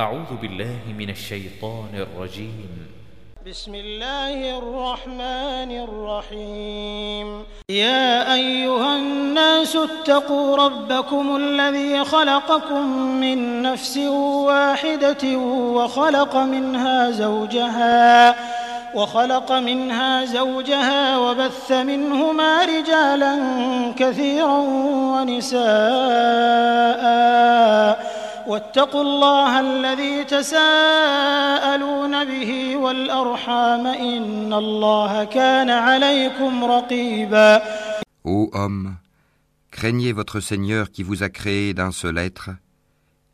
أعوذ بالله من الشيطان الرجيم. بسم الله الرحمن الرحيم. يا أيها الناس اتقوا ربكم الذي خلقكم من نفس واحدة وخلق منها زوجها وخلق منها زوجها وبث منهما رجالا كثيرا ونساء. واتقوا الله الذي تساءلون به والأرحام إن الله كان عليكم رقيبا Ô homme, craignez votre Seigneur qui vous a créé d'un seul être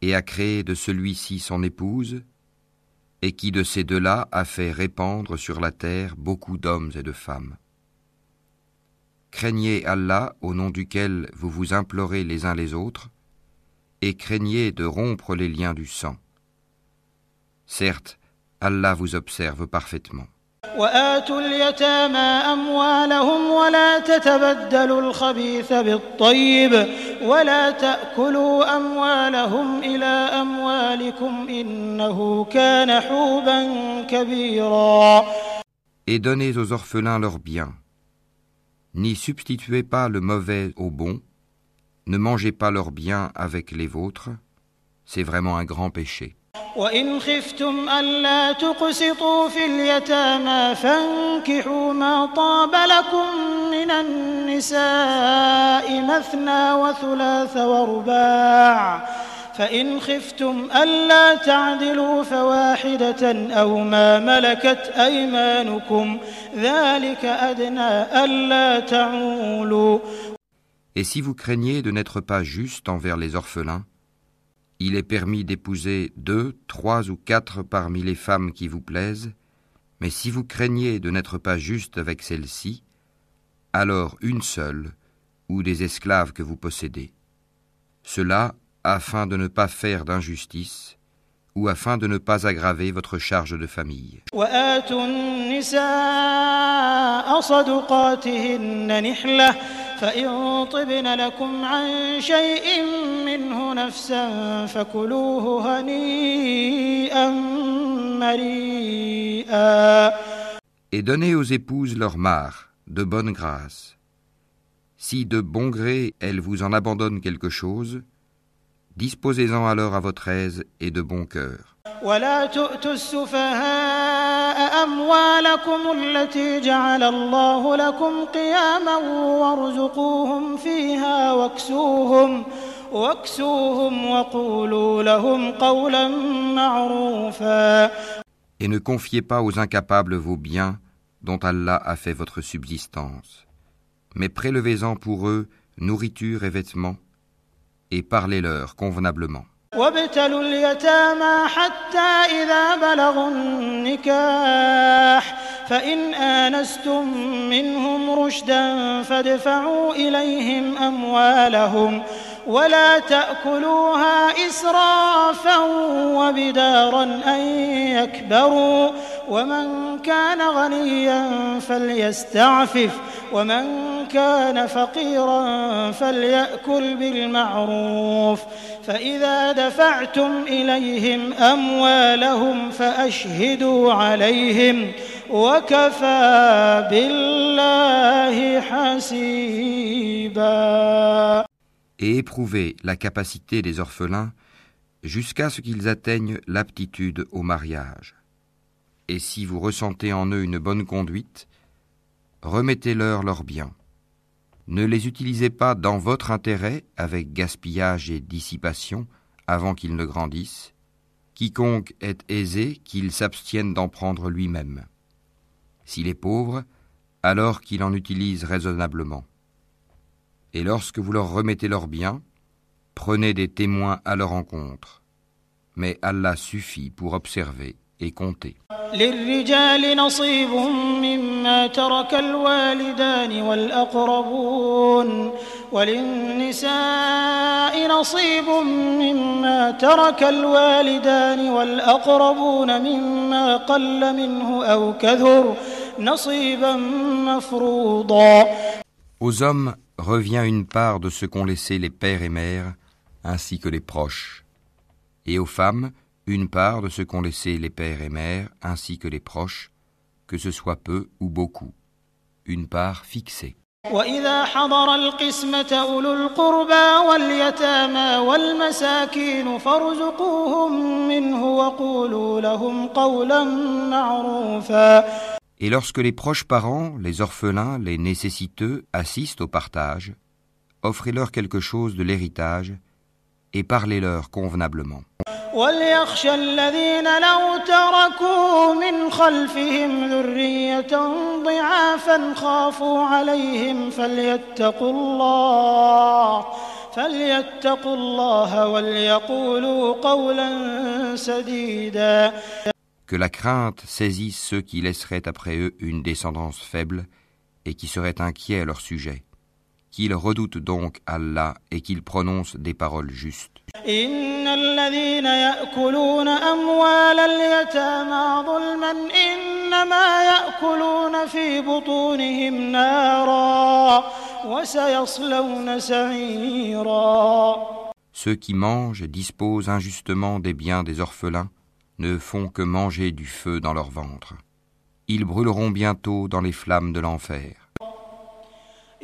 et a créé de celui-ci son épouse et qui de ces deux-là a fait répandre sur la terre beaucoup d'hommes et de femmes. Craignez Allah au nom duquel vous vous implorez les uns les autres et craignez de rompre les liens du sang. Certes, Allah vous observe parfaitement. وآتوا اليتامى أموالهم ولا تتبدلوا الخبيث بالطيب ولا تأكلوا أموالهم إلى أموالكم إنه كان حوبا كبيرا Et donnez aux orphelins leurs biens. N'y substituez pas le mauvais au bon, ne mangez pas leurs biens avec les vôtres, c'est vraiment un grand péché. وإن خفتم ألا تقسطوا في اليتامى فانكحوا ما طاب لكم من النساء مثنى وثلاث ورباع فإن خفتم ألا تعدلوا فواحدة أو ما ملكت أيمانكم ذلك أدنى ألا تعولوا Et si vous craignez de n'être pas juste envers les orphelins, il est permis d'épouser deux, trois ou quatre parmi les femmes qui vous plaisent, mais si vous craignez de n'être pas juste avec celles-ci, alors une seule, ou des esclaves que vous possédez. Cela afin de ne pas faire d'injustice, ou afin de ne pas aggraver votre charge de famille. وآتوا النساء صدقاتهن نحلة فإن طبن لكم عن شيء منه نفسا فكلوه هنيئا مريئا Et donnez aux épouses leur mare, de bonne grâce. Si de bon gré elles vous en abandonnent quelque chose, disposez-en alors à votre aise et de bon cœur. ولا تؤتوا السفهاء أموالكم التي جعل الله لكم قياما وارزقوهم فيها واكسوهم واكسوهم وقولوا لهم قولا معروفا Et ne confiez pas aux incapables vos biens dont Allah a fait votre subsistance, mais prélevez-en pour eux nourriture et vêtements, et parlez-leur convenablement. وابتلوا اليتامى حتى إذا بلغوا النكاح فإن آنستم منهم رشدا فادفعوا إليهم أموالهم ولا تأكلوها إسرافا وبدارا أن يكبروا ومن كان غنيا فليستعفف ومن كان فقيرا فليأكل بالمعروف فإذا دفعتم إليهم أموالهم فأشهدوا عليهم وكفى بالله حسيبا Et éprouvez la capacité des orphelins jusqu'à ce qu'ils atteignent l'aptitude au mariage. Et si vous ressentez en eux une bonne conduite, remettez-leur leurs biens. Ne les utilisez pas dans votre intérêt avec gaspillage et dissipation avant qu'ils ne grandissent. Quiconque est aisé, qu'il s'abstienne d'en prendre lui-même. S'il est pauvre, alors qu'il en utilise raisonnablement. Et lorsque vous leur remettez leurs biens, prenez des témoins à leur encontre. Mais Allah suffit pour observer et compter. للرجال نصيب مما ترك الوالدان والأقربون وللنساء نصيب مما ترك الوالدان والأقربون مما قل منه أو كثر نصيبا مفروضا Aux hommes revient une part de ce qu'ont laissé les pères et mères, ainsi que les proches, et aux femmes une part de ce qu'ont laissé les pères et mères ainsi que les proches, que ce soit peu ou beaucoup, une part fixée. وإذا حضر القسمة أولو القربى واليتامى والمساكين فارزقوهم منه وقولوا لهم قولا معروفا Et lorsque les proches parents, les orphelins, les nécessiteux assistent au partage, offrez-leur quelque chose de l'héritage et parlez-leur convenablement. وليخشى الذين لو تركوا من خلفهم ذرية ضعافا خافوا عليهم فليتقوا الله فليتقوا الله وليقولوا قولا سديدا Que la crainte saisisse ceux qui laisseraient après eux une descendance faible et qui seraient inquiets à leur sujet. Qu'ils redoutent donc Allah et qu'ils prononcent des paroles justes. إن الذين يأكلون أموال اليتامى ظلما إنما يأكلون في بطونهم نارا وسيصلون سعيرا Ceux qui mangent et disposent injustement des biens des orphelins ne font que manger du feu dans leur ventre. Ils brûleront bientôt dans les flammes de l'enfer.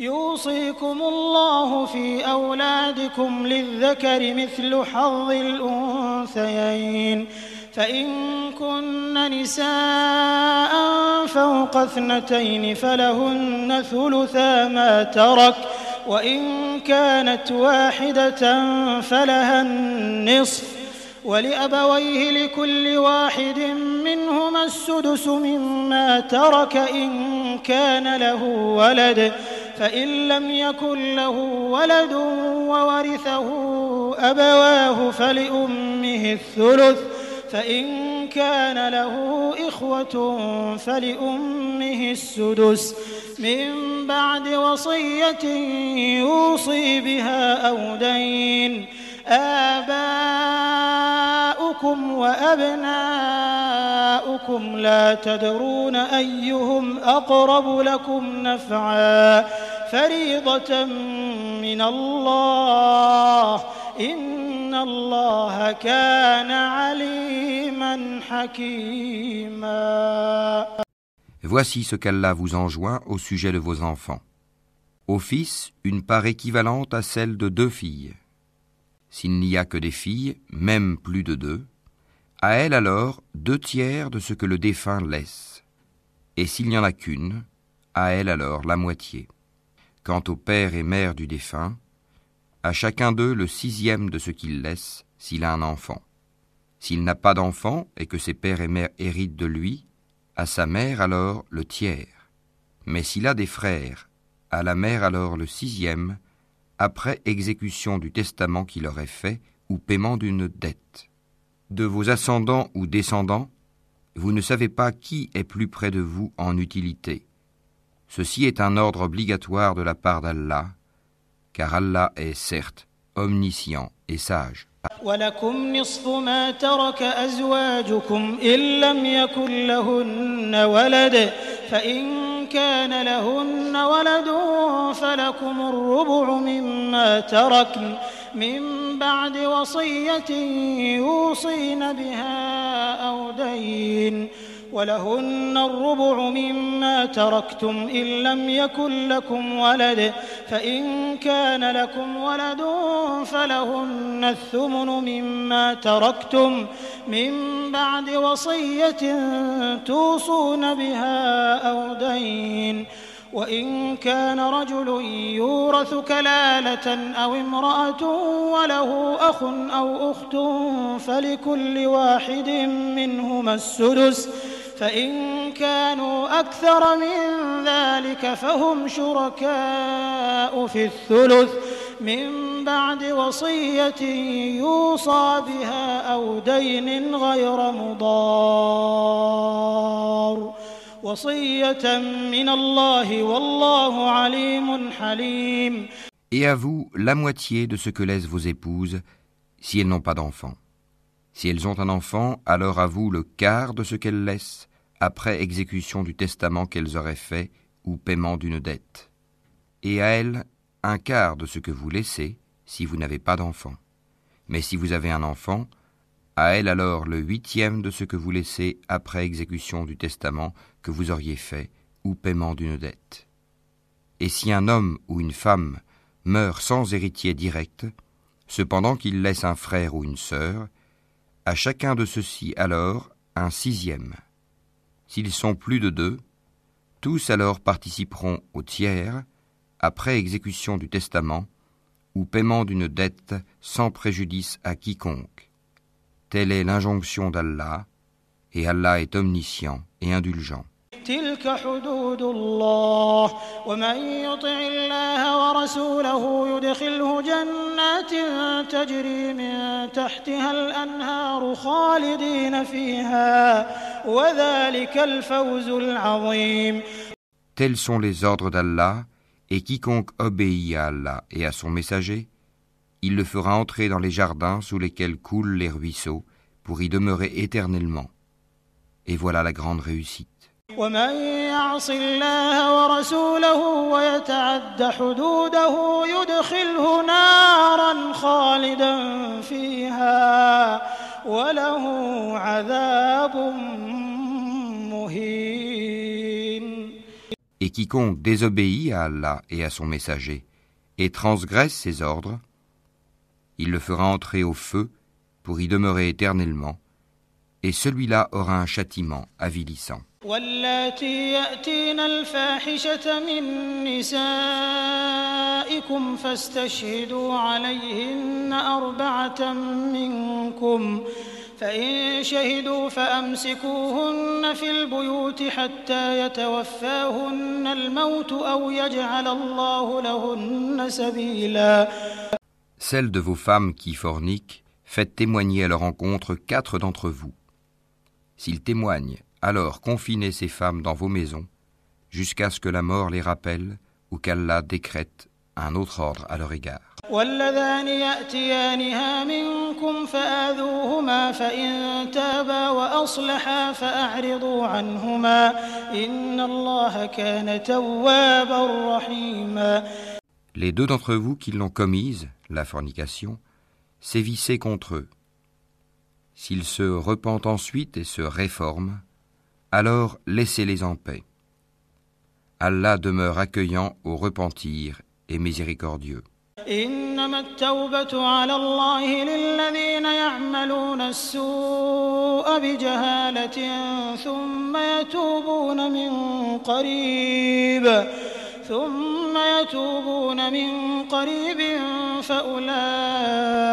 يوصيكم الله في أولادكم للذكر مثل حظ الأنثيين. فإن كن نساء فوق اثنتين فلهن ثلثا ما ترك وإن كانت واحدة فلها النصف. ولأبويه لكل واحد منهما السدس مما ترك إن كان له ولد. فإن لم يكن له ولد وورثه أبواه فلأمه الثلث فإن كان له إخوة فلأمه السدس. من بعد وصية يوصي بها أو دين. آباؤكم وأبناؤكم لا تدرون أيهم أقرب لكم نفعا فريضة من الله إن الله كان عليما حكيما Voici ce qu'Allah vous enjoint au sujet de vos enfants. Au fils, une part équivalente à celle de deux filles. S'il n'y a que des filles, même plus de deux, à elles alors deux tiers de ce que le défunt laisse. Et s'il n'y en a qu'une, à elle alors la moitié. Quant au père et mère du défunt, à chacun d'eux le sixième de ce qu'il laisse s'il a un enfant. S'il n'a pas d'enfant et que ses pères et mères héritent de lui, à sa mère alors le tiers. Mais s'il a des frères, à la mère alors le sixième, après exécution du testament qu'il aurait fait ou paiement d'une dette. De vos ascendants ou descendants, vous ne savez pas qui est plus près de vous en utilité. Ceci est un ordre obligatoire de la part d'Allah, car Allah est certes omniscient et sage. ولكم نصف ما ترك أزواجكم إن لم يكن لهن ولد فإن كان لهن ولد فلكم الربع مما تركن من بعد وصية يوصين بها أو دين. ولهن الربع مما تركتم إن لم يكن لكم ولد فإن كان لكم ولد فلهن الثمن مما تركتم من بعد وصية توصون بها أو دين. وإن كان رجل يورث كلالة أو امرأة وله أخ أو أخت فلكل واحد منهما السدس. فإن كانوا أكثر من ذلك فهم شركاء في الثلث من بعد وصية يوصى بها أو دين غير مضار وصية من الله والله عليم حليم Et à vous la moitié de ce que laissent vos épouses si elles n'ont pas d'enfant. Si elles ont un enfant, alors à vous le quart de ce qu'elles laissent après exécution du testament qu'elles auraient fait ou paiement d'une dette. Et à elles un quart de ce que vous laissez si vous n'avez pas d'enfant. Mais si vous avez un enfant, à elle alors le huitième de ce que vous laissez après exécution du testament que vous auriez fait ou paiement d'une dette. Et si un homme ou une femme meurt sans héritier direct, cependant qu'il laisse un frère ou une sœur, à chacun de ceux-ci alors un sixième. S'ils sont plus de deux, tous alors participeront au tiers, après exécution du testament, ou paiement d'une dette sans préjudice à quiconque. Telle est l'injonction d'Allah, et Allah est omniscient et indulgent. Tels sont les ordres d'Allah, et quiconque obéit à Allah et à son messager, il le fera entrer dans les jardins sous lesquels coulent les ruisseaux, pour y demeurer éternellement. Et voilà la grande réussite. Et quiconque désobéit à Allah et à son messager et transgresse ses ordres, il le fera entrer au feu pour y demeurer éternellement, et celui-là aura un châtiment avilissant. فإن شهدوا فأمسكوهن في البيوت حتى يتوفاهن الموت أو يجعل الله لهن سبيلا Celles de vos femmes qui forniquent, faites témoigner à leur encontre quatre d'entre vous. S'ils témoignent, alors confinez ces femmes dans vos maisons, jusqu'à ce que la mort les rappelle ou qu'Allah décrète un autre ordre à leur égard. واللذان يأتيانها منكم فآذوهما فإن تابا وأصلحا فأعرضوا عنهما إن الله كان توابا رحيما Les deux d'entre vous qui l'ont commise, la fornication, sévissez contre eux. S'ils se repentent ensuite et se réforment, alors laissez-les en paix. Allah demeure accueillant au repentir et miséricordieux. إنما التوبة على الله للذين يعملون السوء بجهالة ثم يتوبون من قريب ثم يتوبون من قريب فأولئك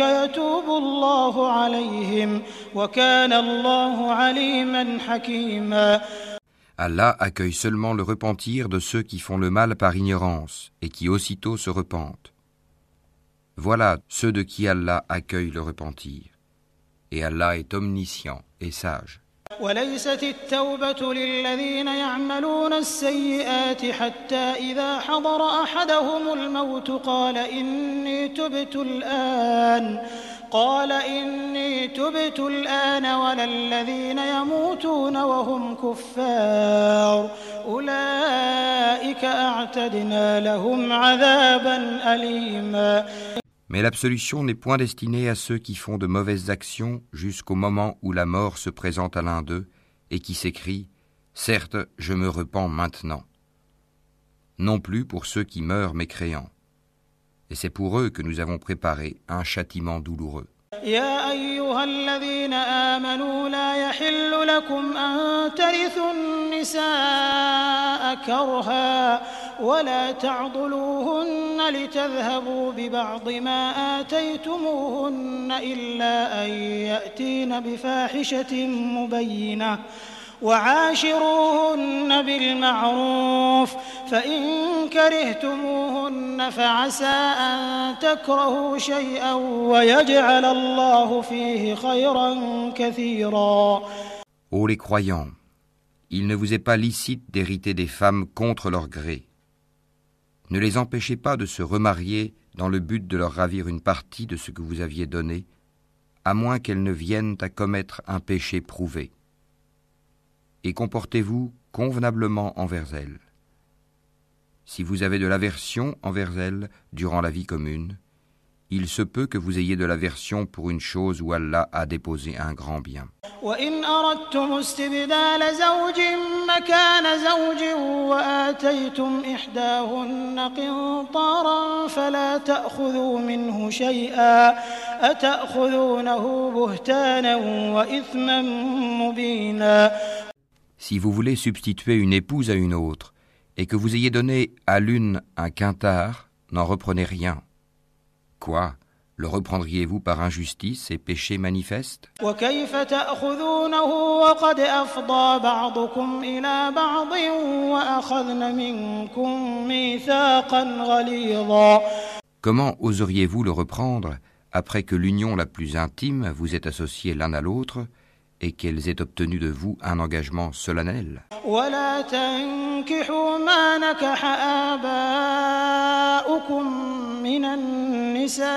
يتوب الله عليهم وكان الله عليما حكيما Allah accueille seulement le repentir de ceux qui font le mal par ignorance et qui aussitôt se repentent. Voilà ceux de qui Allah accueille le repentir. Et Allah est omniscient et sage. وليست التوبة للذين يعملون السيئات حتى إذا حضر أحدهم الموت قال إني تبت الآن. قال إني تبت الآن ولا الذين يموتون وهم كفار. أولئك أعتدنا لهم عذابا أليما. Mais l'absolution n'est point destinée à ceux qui font de mauvaises actions jusqu'au moment où la mort se présente à l'un d'eux et qui s'écrit Certes, je me repens maintenant. Non plus pour ceux qui meurent mécréants et c'est pour eux que nous avons préparé un châtiment douloureux. يا أيها الذين آمنوا لا يحل لكم أن ترثوا النساء كرها ولا تعضلوهن لتذهبوا ببعض ما آتيتموهن إلا أن يأتين بفاحشة مبينة وعاشروهن بالمعروف فإن كرهتموهن فعسى أن تكرهوا شيئا ويجعل الله فيه خيرا كثيرا Ô les croyants, il ne vous est pas licite d'hériter des femmes contre leur gré. Ne les empêchez pas de se remarier dans le but de leur ravir une partie de ce que vous aviez donné, à moins qu'elles ne viennent à commettre un péché prouvé et comportez-vous convenablement envers elles. Si vous avez de l'aversion envers elles durant la vie commune, il se peut que vous ayez de l'aversion pour une chose où Allah a déposé un grand bien. وإن أردتم استبدال زوج مكان زوج وآتيتم إحداهن قنطارا فلا تأخذوا منه شيئا أتأخذونه بهتانا وإثما مبينا Si vous voulez substituer une épouse à une autre, et que vous ayez donné à l'une un quintard, n'en reprenez rien. Quoi? Le reprendriez-vous par injustice et péché manifeste? Comment oseriez-vous le reprendre après que l'union la plus intime vous est associée l'un à l'autre et qu'elles aient obtenu de vous un engagement solennel? ولا تنكحوا ما نكح آباؤكم من النساء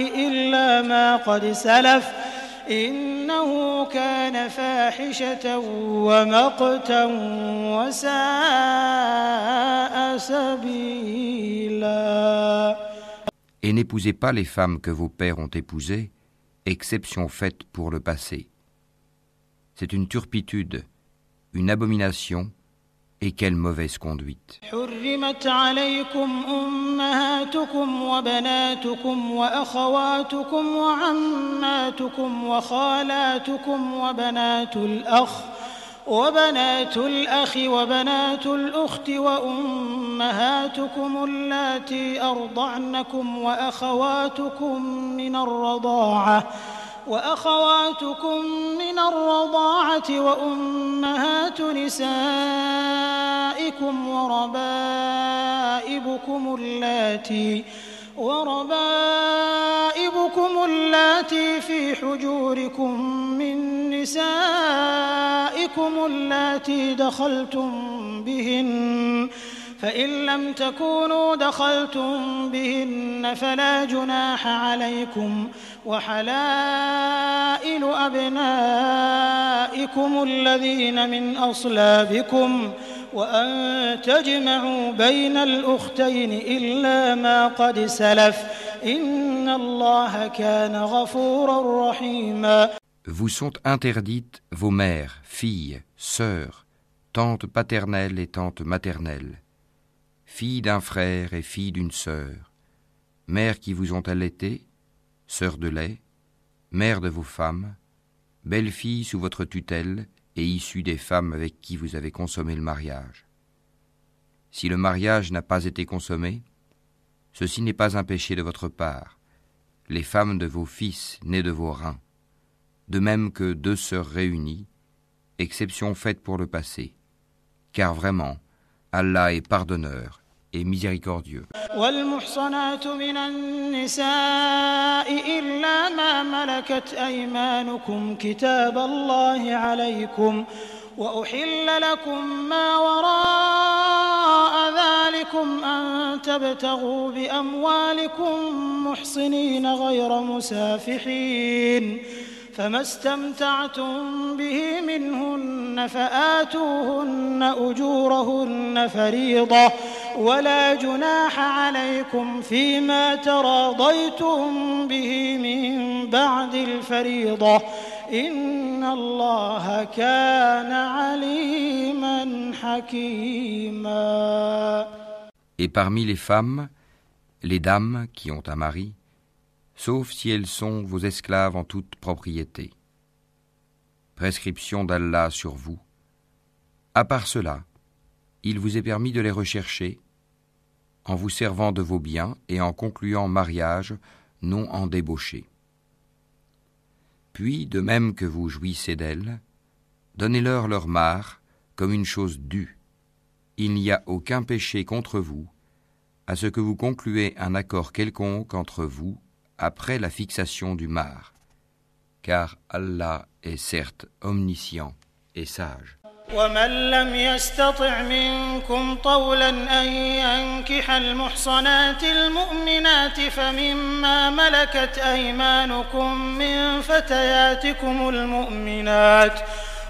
إلا ما قد سلف إنه كان فاحشة ومقتا وساء سبيلا Et n'épousez pas les femmes que vos pères ont épousées, exception faite pour le passé. C'est une turpitude, une abomination, et quelle mauvaise conduite. حرمت عليكم أمهاتكم وبناتكم وأخواتكم وعماتكم وخالاتكم وبنات الأخ وبنات الأخ وبنات الأخت وأمهاتكم اللاتي أرضعنكم وأخواتكم من الرضاعة وأخواتكم من الرضاعة وأمهات نسائكم وربائبكم اللاتي وربائبكم اللاتي في حجوركم من نسائكم اللاتي دخلتم بهن فإن لم تكونوا دخلتم بهن فلا جناح عليكم وحلائل أبنائكم الذين من أصلابكم وأن تجمعوا بين الأختين إلا ما قد سلف إن الله كان غفورا رحيما Vous sont interdites vos mères, filles, sœurs, tantes paternelles et tantes maternelles, filles d'un frère et filles d'une sœur, mères qui vous ont allaité, sœurs de lait, mères de vos femmes, belles filles sous votre tutelle et issues des femmes avec qui vous avez consommé le mariage. Si le mariage n'a pas été consommé, ceci n'est pas un péché de votre part, les femmes de vos fils nés de vos reins, de même que deux sœurs réunies, exception faite pour le passé, car vraiment, Allah est pardonneur et miséricordieux. والمحصنات من النساء إلا ملكت أيمانكم كتاب الله عليكم وأحل لكم ما وراء ذلكم أن تبتغوا بأموالكم محصنين غير مسافحين فما استمتعتم به منهن فآتوهن أجورهن فريضة ولا جناح عليكم فيما تراضيتم به من بعد الفريضة إن الله كان عليما حكيما. Et parmi les femmes, les dames qui ont un mari, sauf si elles sont vos esclaves en toute propriété. Prescription d'Allah sur vous. À part cela, il vous est permis de les rechercher en vous servant de vos biens et en concluant mariage, non en débauché. Puis, de même que vous jouissez d'elles, donnez-leur leur mare comme une chose due. Il n'y a aucun péché contre vous, à ce que vous concluez un accord quelconque entre vous après la fixation du mar, car Allah est certes omniscient et sage. ومن لم يستطع منكم طولا أن ينكح المحصنات المؤمنات فمما ملكت أيمانكم من فتياتكم المؤمنات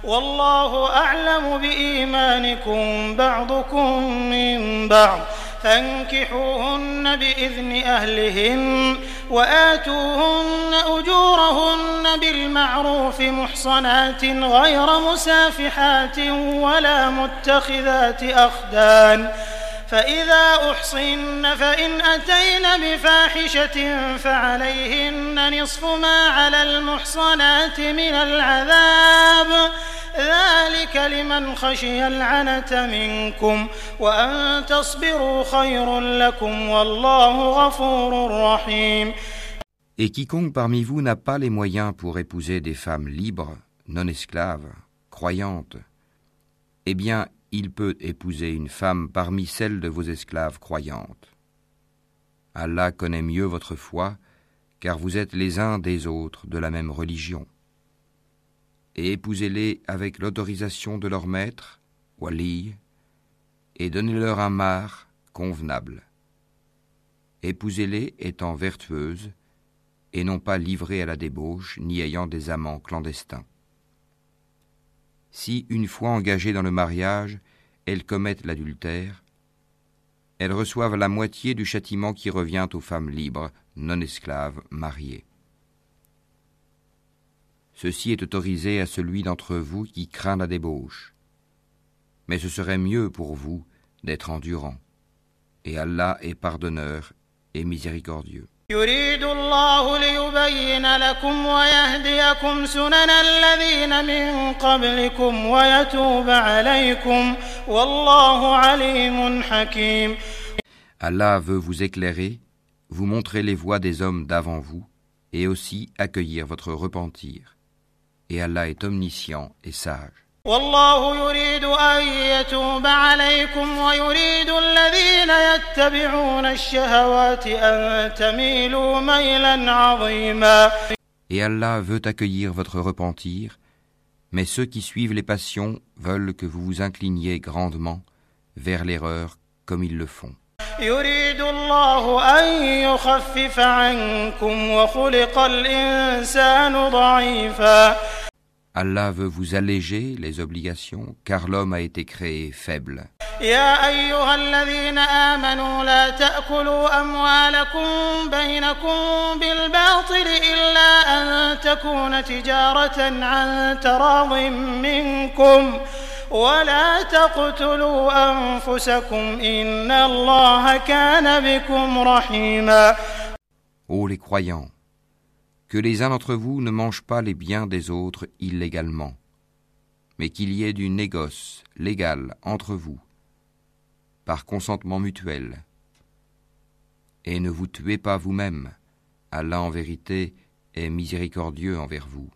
والله أعلم بإيمانكم بعضكم من بعض فانكحوهن بإذن أهلهن وآتوهن أجورهن بالمعروف محصنات غير مسافحات ولا متخذات أخدان فإذا أحصن فإن أتين بفاحشة فعليهن نصف ما على المحصنات من العذاب. ذلك لمن خشي العنة منكم وأن تصبروا خير لكم والله غفور رحيم. Et quiconque parmi vous n'a pas les moyens pour épouser des femmes libres, non esclaves, croyantes, eh bien, il peut épouser une femme parmi celles de vos esclaves croyantes. Allah connaît mieux votre foi, car vous êtes les uns des autres de la même religion. Et épousez-les avec l'autorisation de leur maître, wali, et donnez-leur un mar convenable. Épousez-les étant vertueuses, et non pas livrées à la débauche, ni ayant des amants clandestins. Si, une fois engagées dans le mariage, elles commettent l'adultère, elles reçoivent la moitié du châtiment qui revient aux femmes libres, non esclaves, mariées. Ceci est autorisé à celui d'entre vous qui craint la débauche. Mais ce serait mieux pour vous d'être endurant. Et Allah est pardonneur et miséricordieux. يريد الله ليبين لكم ويهديكم سنن الذين من قبلكم ويتوب عليكم والله عليم حكيم Allah veut vous éclairer, vous montrer les voies des hommes d'avant vous, et aussi accueillir votre repentir. Et Allah est omniscient et sage. والله يريد أن يتوب عليكم ويريد الذين يتبعون الشهوات أن تميلوا ميلا عظيما Et Allah veut accueillir votre repentir, mais ceux qui suivent les passions veulent que vous vous incliniez grandement vers l'erreur comme ils le font. يريد الله أن يخفف عنكم وخلق الإنسان ضعيفا Allah veut vous alléger les obligations, car l'homme a été créé faible. يا أيها الذين آمنوا لا تأكلوا أموالكم بينكم بالباطل إلا أن تكون تجارة عن تراض منكم ولا تقتلوا أنفسكم إن الله كان بكم رحيما Ô les croyants, que les uns d'entre vous ne mangent pas les biens des autres illégalement, mais qu'il y ait du négoce légal entre vous, par consentement mutuel. Et ne vous tuez pas vous-même, Allah en vérité est miséricordieux envers vous.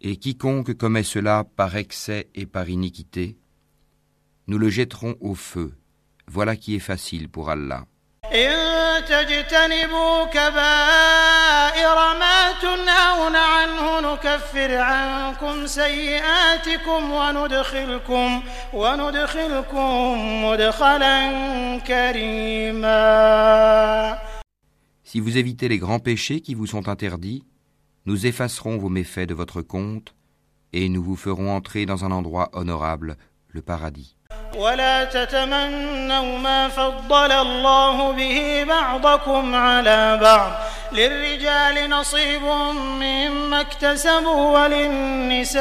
Et quiconque commet cela par excès et par iniquité, nous le jetterons au feu. Voilà qui est facile pour Allah. Si vous évitez les grands péchés qui vous sont interdits, nous effacerons vos méfaits de votre compte et nous vous ferons entrer dans un endroit honorable, le paradis. ولا تتمنوا ما فضل الله به بعضكم على بعض للرجال نصيب مما اكتسبوا وللنساء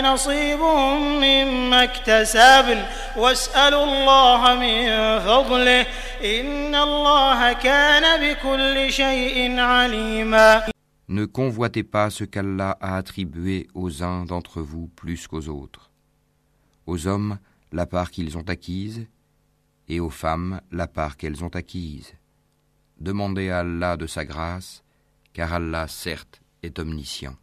نصيب مما اكتسبن واسألوا الله من فضله إن الله كان بكل شيء عليما Ne convoitez pas ce qu'Allah a attribué aux uns d'entre vous plus qu'aux autres. Aux hommes, la part qu'ils ont acquise, et aux femmes, la part qu'elles ont acquise. Demandez à Allah de sa grâce, car Allah, certes, est omniscient.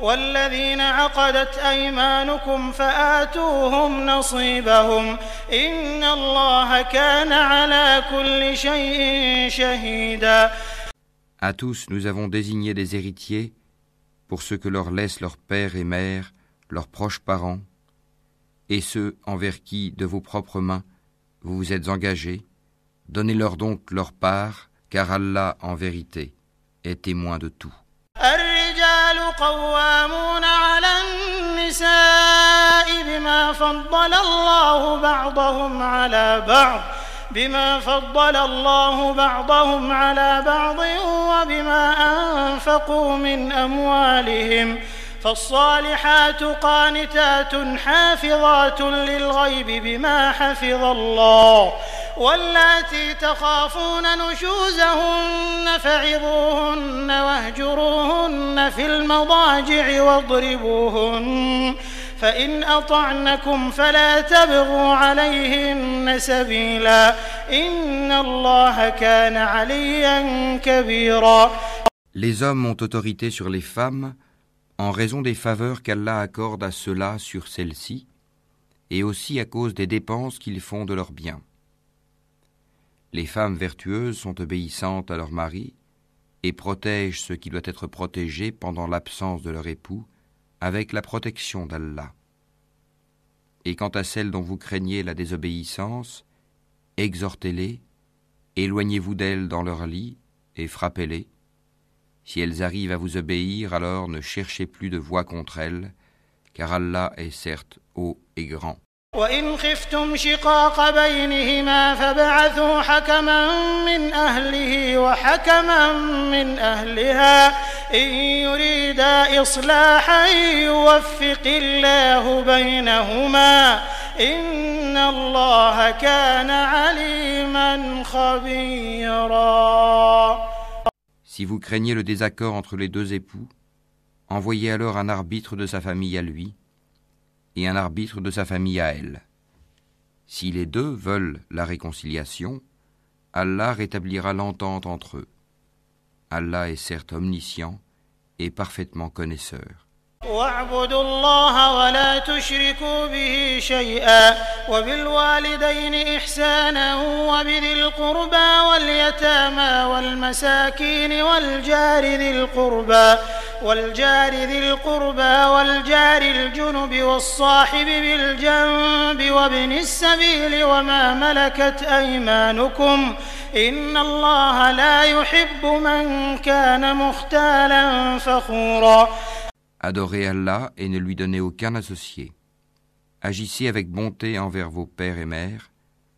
ولكل جعلنا موالي مما ترك الوالدان والأقربون والذين عقدت أيمانكم فآتوهم نصيبهم إن الله كان على كل شيء شهيدا À tous, nous avons désigné des héritiers pour ce que leur laissent leurs pères et mères, leurs proches parents, et ceux envers qui, de vos propres mains, vous vous êtes engagés, donnez-leur donc leur part, car Allah, en vérité, est témoin de tout. الرجال قوامون على النساء بما فضل الله بعضهم على بعض بما فضل الله بعضهم على بعض وبما أنفقوا من أموالهم. فالصالحات قانتات حافظات للغيب بما حفظ الله واللاتي تخافون نشوزهن فعظوهن واهجروهن في المضاجع واضربوهن فإن أطعنكم فلا تبغوا عليهن سبيلا إن الله كان عليا كبيرا Les hommes ont autorité sur les femmes en raison des faveurs qu'Allah accorde à ceux-là sur celles-ci, et aussi à cause des dépenses qu'ils font de leurs biens. Les femmes vertueuses sont obéissantes à leur mari et protègent ce qui doit être protégé pendant l'absence de leur époux avec la protection d'Allah. Et quant à celles dont vous craignez la désobéissance, exhortez-les, éloignez-vous d'elles dans leur lit et frappez-les, si elles arrivent à vous obéir, alors ne cherchez plus de voix contre elles, car Allah est certes haut et grand. وإن خفتم شقاق بينهما فابعثوا حكما من أهله وحكما من أهلها إن يريدا إصلاحا يوفق الله بينهما إن الله كان عليما خبيرا Si vous craignez le désaccord entre les deux époux, envoyez alors un arbitre de sa famille à lui et un arbitre de sa famille à elle. Si les deux veulent la réconciliation, Allah rétablira l'entente entre eux. Allah est certes omniscient et parfaitement connaisseur. واعبدوا الله ولا تشركوا به شيئا وبالوالدين إحسانا وبذي القربى واليتامى والمساكين والجار ذي القربى والجار ذي القربى والجار الجنب والصاحب بالجنب وابن السبيل وما ملكت أيمانكم إن الله لا يحب من كان مختالا فخورا Adorez Allah et ne lui donnez aucun associé. Agissez avec bonté envers vos pères et mères,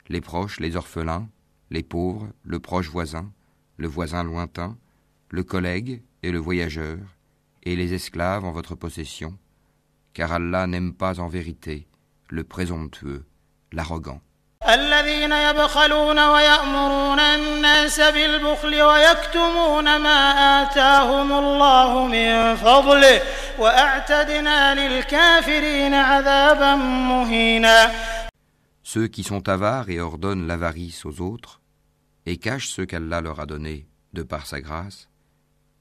les proches, les orphelins, les pauvres, le proche voisin, le voisin lointain, le collègue et le voyageur, et les esclaves en votre possession, car Allah n'aime pas en vérité le présomptueux, l'arrogant. الذين يبخلون ويأمرون الناس بالبخل ويكتمون ما آتاهم الله من فضله وأعتدنا للكافرين عذابا مهينا Ceux qui sont avares et ordonnent l'avarice aux autres, et cachent ce qu'Allah leur a donné de par sa grâce,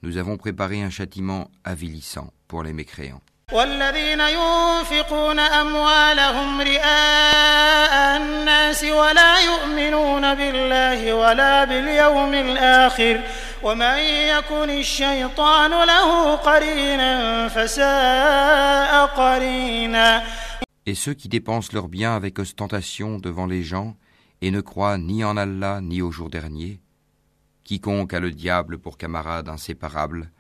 nous avons préparé un châtiment avilissant pour les mécréants. والذين ينفقون أموالهم رئاء الناس ولا يؤمنون بالله ولا باليوم الآخر ومن يكن الشيطان له قرينا فساء قرينا Et ceux qui dépensent leurs biens avec ostentation devant les gens et ne croient ni en Allah ni au jour dernier, quiconque a le diable pour camarade inséparable,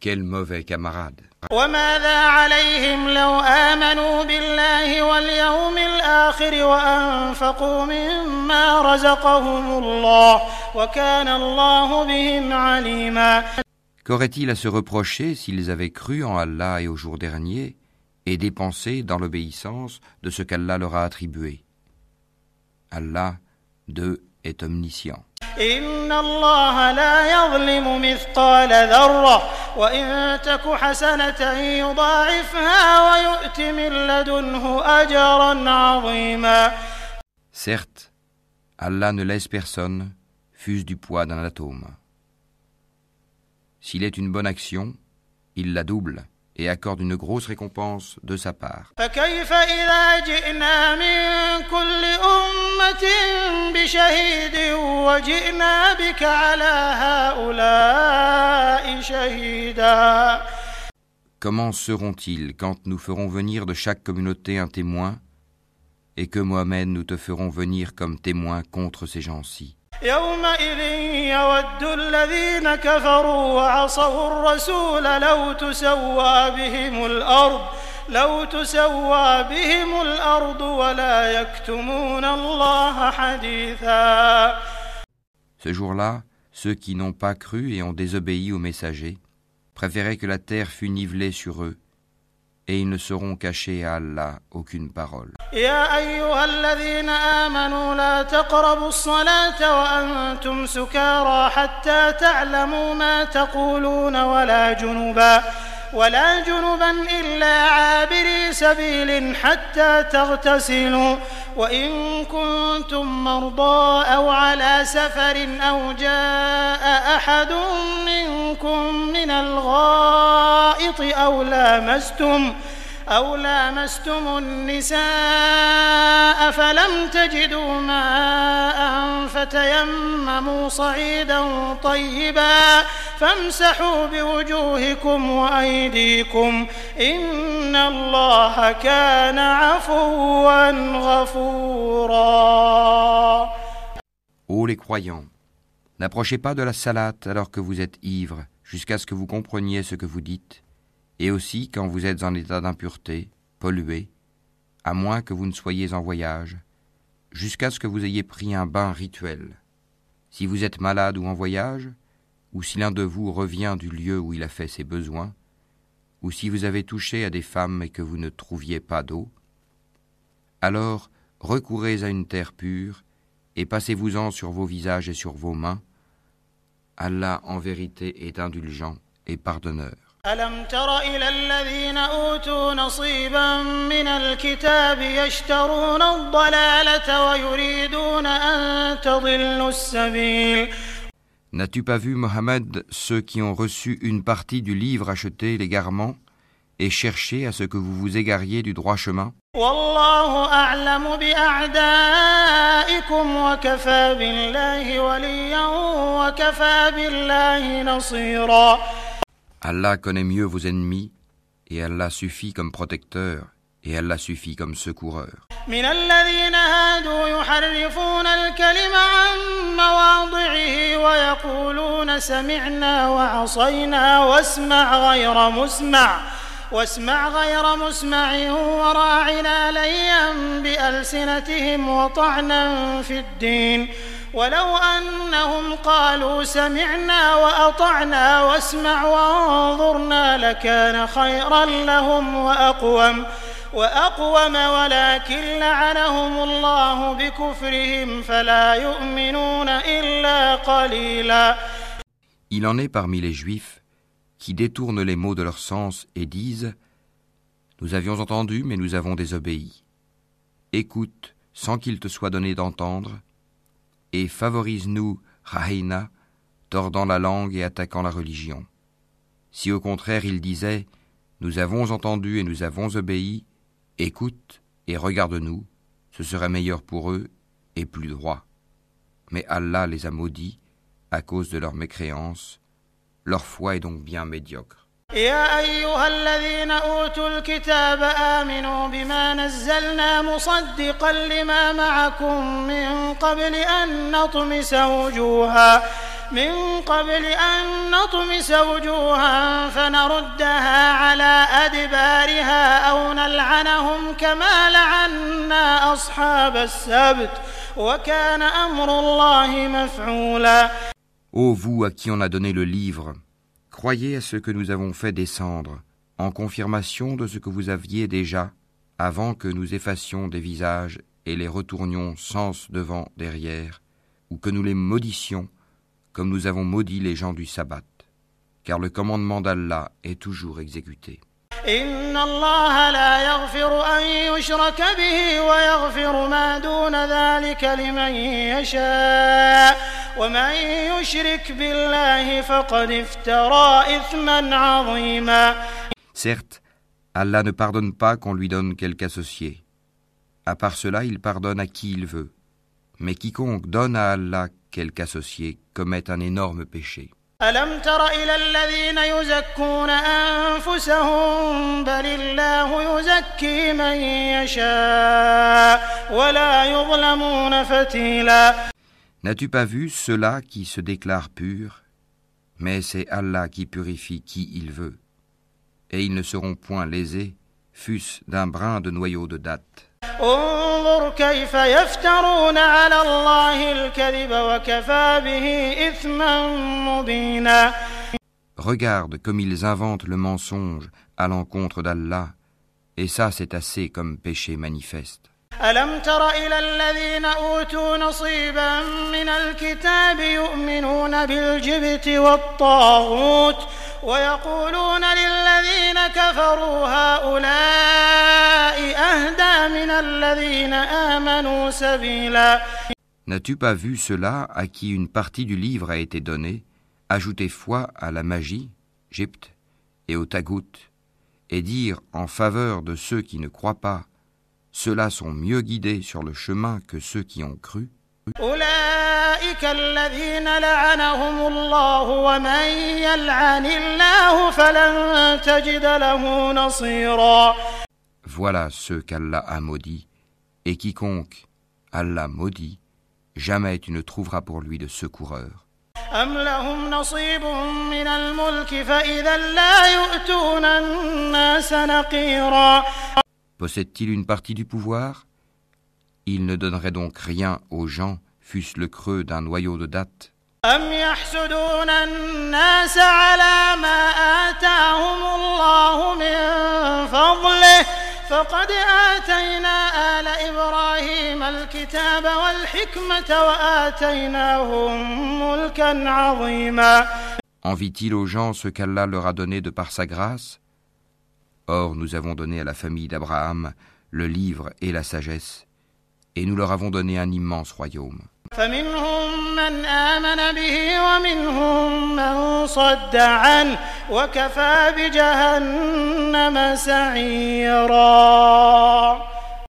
quel mauvais camarade. وماذا عليهم لو آمنوا بالله واليوم الآخر وأنفقوا مما رزقهم الله وكان الله بهم عليما Qu'aurait-il à se reprocher s'ils avaient cru en Allah et au jour dernier et dépensé dans l'obéissance de ce qu'Allah leur a attribué Allah, d'eux, est omniscient. إن الله لا يظلم مثقال ذرة وإن تك حسنة يضاعفها ويؤت من لدنه أجرا عظيما Certes, Allah ne laisse personne, fût-ce du poids d'un atome. S'il est une bonne action, il la double et accorde une grosse récompense de sa part. Comment seront-ils quand nous ferons venir de chaque communauté un témoin et que Mohamed nous te ferons venir comme témoin contre ces gens-ci? يومئذ يود الذين كفروا وعصوا الرسول لو تسوى بهم الأرض لو تسوى بهم الأرض ولا يكتمون الله حديثا Ce jour-là, ceux qui n'ont pas cru et ont désobéi aux messagers préféraient que la terre fût nivelée sur eux, et ils ne sauront cacher à Allah aucune parole. ولا جنبا إلا عابري سبيل حتى تغتسلوا. وإن كنتم مرضى أو على سفر أو جاء أحد منكم من الغائط أو لامستم أو لامستم النساء فلم تجدوا ماء فتيمموا صعيدا طيبا. فامسحوا بوجوهكم وأيديكم إن الله كان عفوا غفورا Ô les croyants, n'approchez pas de la salate alors que vous êtes ivres, jusqu'à ce que vous compreniez ce que vous dites, et aussi quand vous êtes en état d'impureté, pollué, à moins que vous ne soyez en voyage, jusqu'à ce que vous ayez pris un bain rituel. Si vous êtes malade ou en voyage, ou si l'un de vous revient du lieu où il a fait ses besoins, ou si vous avez touché à des femmes et que vous ne trouviez pas d'eau, alors recourez à une terre pure et passez-vous-en sur vos visages et sur vos mains. Allah en vérité est indulgent et pardonneur. ألم تر إلى الذين أوتوا نصيبا من الكتاب يشترون الضلالة ويريدون أن تضلوا السبيل N'as-tu pas vu, Mohammed, ceux qui ont reçu une partie du livre acheté l'égarement et cherché à ce que vous vous égariez du droit chemin? Allah connaît mieux vos ennemis et Allah suffit comme protecteur. Et Allah suffit comme secoureur. من الذين هادوا يحرفون الكلم عن مواضعه ويقولون سمعنا وعصينا واسمع غير مسمع. واسمع غير مسمع وراعنا ليا بألسنتهم وطعنا في الدين. ولو أنهم قالوا سمعنا وأطعنا واسمع وانظرنا لكان خيرا لهم وأقوم. وأقوم ولكن لعنهم الله بكفرهم فلا يؤمنون إلا قليلا Il en est parmi les Juifs qui détournent les mots de leur sens et disent Nous avions entendu, mais nous avons désobéi. Écoute, sans qu'il te soit donné d'entendre, et favorise-nous, Raheina, tordant la langue et attaquant la religion. Si au contraire ils disaient Nous avons entendu et nous avons obéi, écoute et regarde-nous, ce serait meilleur pour eux et plus droit. Mais Allah les a maudits à cause de leur mécréance, leur foi est donc bien médiocre. يا أيها الذين أوتوا الكتاب آمنوا بما نزلنا مصدقا لما معكم من قبل أن نطمس وجوها من قبل أن نطمس وجوها فنردها على أدبارها أو نلعنهم كما لعنا أصحاب السبت وكان أمر الله مفعولا Ô vous à qui on a donné le livre, croyez à ce que nous avons fait descendre, en confirmation de ce que vous aviez déjà, avant que nous effacions des visages et les retournions sens devant, derrière, ou que nous les maudissions, comme nous avons maudit les gens du sabbat, car le commandement d'Allah est toujours exécuté. Certes, Allah ne pardonne pas qu'on lui donne quelque associé. À part cela, il pardonne à qui il veut. Mais quiconque donne à Allah quelque associé commet un énorme péché. N'as-tu pas vu ceux-là qui se déclarent purs? Mais c'est Allah qui purifie qui il veut. Et ils ne seront point lésés, fût-ce d'un brin de noyau de date. انظر كيف يفترون على الله الكذب وكفى به إثما مبينا Regarde comme ils inventent le mensonge à l'encontre d'Allah, et ça c'est assez comme péché manifeste. ألم تر إلى الذين أوتوا نصيبا من الكتاب يؤمنون بالجبت والطاغوت ويقولون للذين كفروا هؤلاء أهدى من الذين آمنوا سبيلا N'as-tu pas vu cela à qui une partie du livre a été donnée, ajouter foi à la magie, Gypte, et au tagout, et dire en faveur de ceux qui ne croient pas, ceux-là sont mieux guidés sur le chemin que ceux qui ont cru أولئك الذين لعنهم الله ومن يلعن الله فلن تجد له نصيرا Voilà ceux qu'Allah a maudits, et quiconque Allah maudit, jamais tu ne trouveras pour lui de secoureur. أم لهم نصيب من الملك فإذا لا يؤتون الناس نقيرا Possède-t-il une partie du pouvoir Il ne donnerait donc rien aux gens, fût-ce le creux d'un noyau de date. أم يحسدون الناس على ما آتاهم الله من فضله فقد آتينا آل إبراهيم الكتاب والحكمة وآتيناهم ملكا عظيما Envie-t-il aux gens ce qu'Allah leur a donné de par sa grâce Or, nous avons donné à la famille d'Abraham le livre et la sagesse, et nous leur avons donné un immense royaume.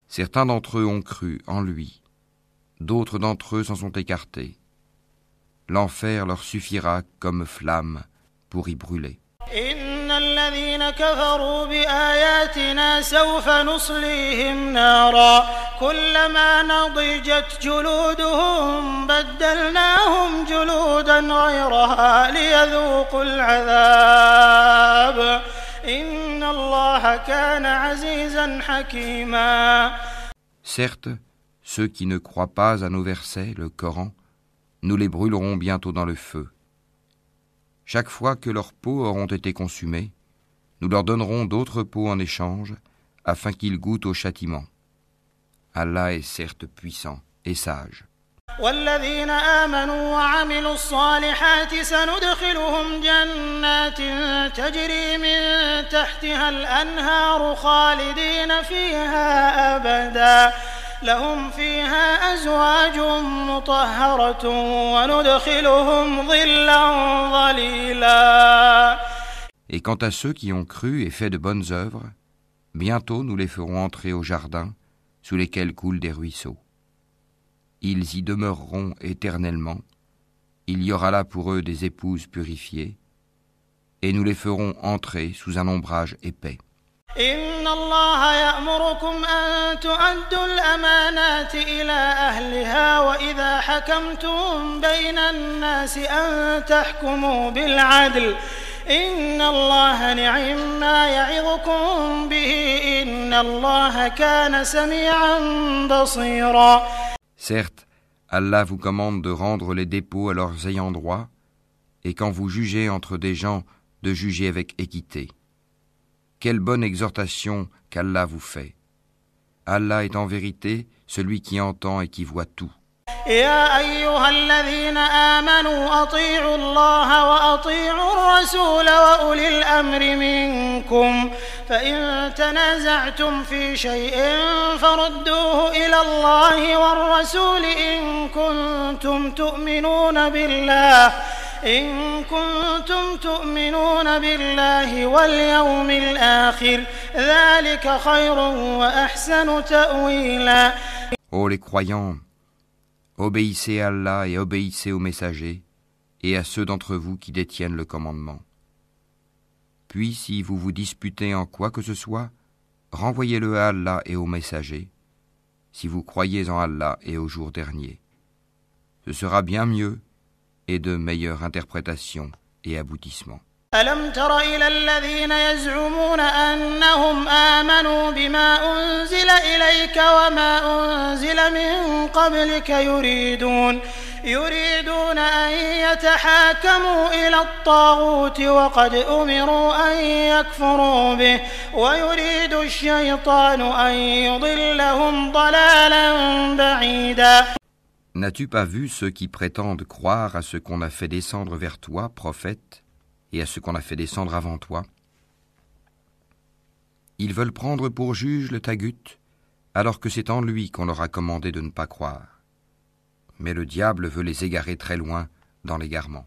Certains d'entre eux ont cru en lui, d'autres d'entre eux s'en sont écartés. L'enfer leur suffira comme flamme pour y brûler. الذين كفروا بآياتنا سوف نصليهم نارا كلما نضجت جلودهم بدلناهم جلودا غيرها ليذوقوا العذاب إن الله كان عزيزا حكيما Certes, ceux qui ne croient pas à nos versets, le Coran, nous les brûlerons bientôt dans le feu. Chaque fois que leurs peaux auront été consumées, nous leur donnerons d'autres peaux en échange, afin qu'ils goûtent au châtiment. Allah est certes puissant et sage. والذين آمنوا وعملوا الصالحات سندخلهم جنات تجري من تحتها الأنهار خالدين فيها أبدا لهم فيها أزواج مطهرة وندخلهم ظلا ظليلا Et quant à ceux qui ont cru et fait de bonnes œuvres, bientôt nous les ferons entrer au jardin sous lesquels coulent des ruisseaux. Ils y demeureront éternellement, il y aura là pour eux des épouses purifiées, et nous les ferons entrer sous un ombrage épais. إن الله يأمركم أن تؤدوا الأمانات إلى أهلها وإذا حكمتم بين الناس أن تحكموا بالعدل إن الله نعم ما يعظكم به إن الله كان سميعا بصيرا Certes, Allah vous commande de rendre les dépôts à leurs ayants droit, et quand vous jugez entre des gens, de juger avec équité. Quelle bonne exhortation qu'Allah vous fait. Allah est en vérité celui qui entend et qui voit tout. يا أيها الذين آمنوا أطيعوا الله وأطيعوا الرسول وأولي الأمر منكم فإن تنازعتم في شيء فردوه إلى الله والرسول إن كنتم تؤمنون بالله إن كنتم تؤمنون بالله واليوم الآخر ذلك خير وأحسن تأويلا Ô les croyants, obéissez à Allah et obéissez aux messagers, et à ceux d'entre vous qui détiennent le commandement. Puis si vous vous disputez en quoi que ce soit, renvoyez-le à Allah et aux messagers, si vous croyez en Allah et au jour dernier. Ce sera bien mieux et de meilleure interprétation et aboutissement. ألم تر إلى الذين يزعمون أنهم آمنوا بما أنزل إليك وما أنزل من قبلك يريدون يريدون أن يتحاكموا إلى الطاغوت وقد أمروا أن يكفروا به ويريد الشيطان أن يضلهم ضلالا بعيدا N'as-tu pas vu ceux qui prétendent croire à ce qu'on a fait descendre vers toi, prophète, et à ce qu'on a fait descendre avant toi? Ils veulent prendre pour juge le Tagut, alors que c'est en lui qu'on leur a commandé de ne pas croire. Mais le diable veut les égarer très loin dans l'égarement.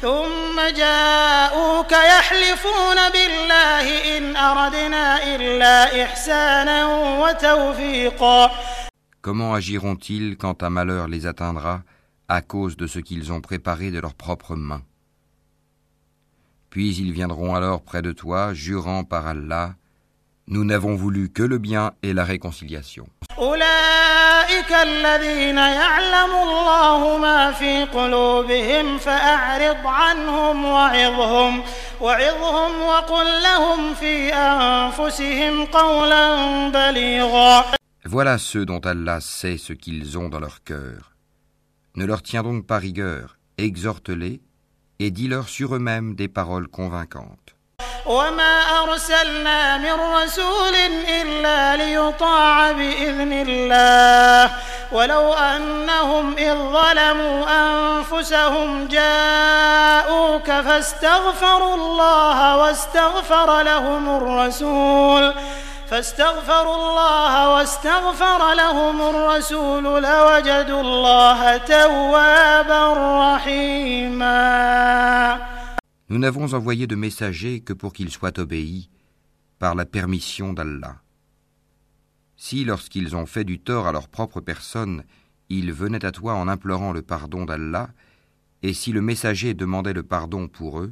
ثم جاءوك يحلفون بالله إن أردنا إلا إحسانا وتوفيقا Comment agiront-ils quand un malheur les atteindra à cause de ce qu'ils ont préparé de leurs propres mains Puis ils viendront alors près de toi, jurant par Allah, nous n'avons voulu que le bien et la réconciliation. Voilà ceux dont Allah sait ce qu'ils ont dans leur cœur. Ne leur tiens donc pas rigueur, exhorte-les et dis-leur sur eux-mêmes des paroles convaincantes. وما أرسلنا من رسول إلا ليطاع بإذن الله. ولو أنهم إذ ظلموا أنفسهم جاءوك فاستغفروا الله واستغفر لهم الرسول. فاستغفروا الله واستغفر لهم الرسول لوجدوا الله توابا رحيما. Nous n'avons envoyé de messagers que pour qu'ils soient obéis par la permission d'Allah. Si, lorsqu'ils ont fait du tort à leur propre personne, ils venaient à toi en implorant le pardon d'Allah, et si le messager demandait le pardon pour eux,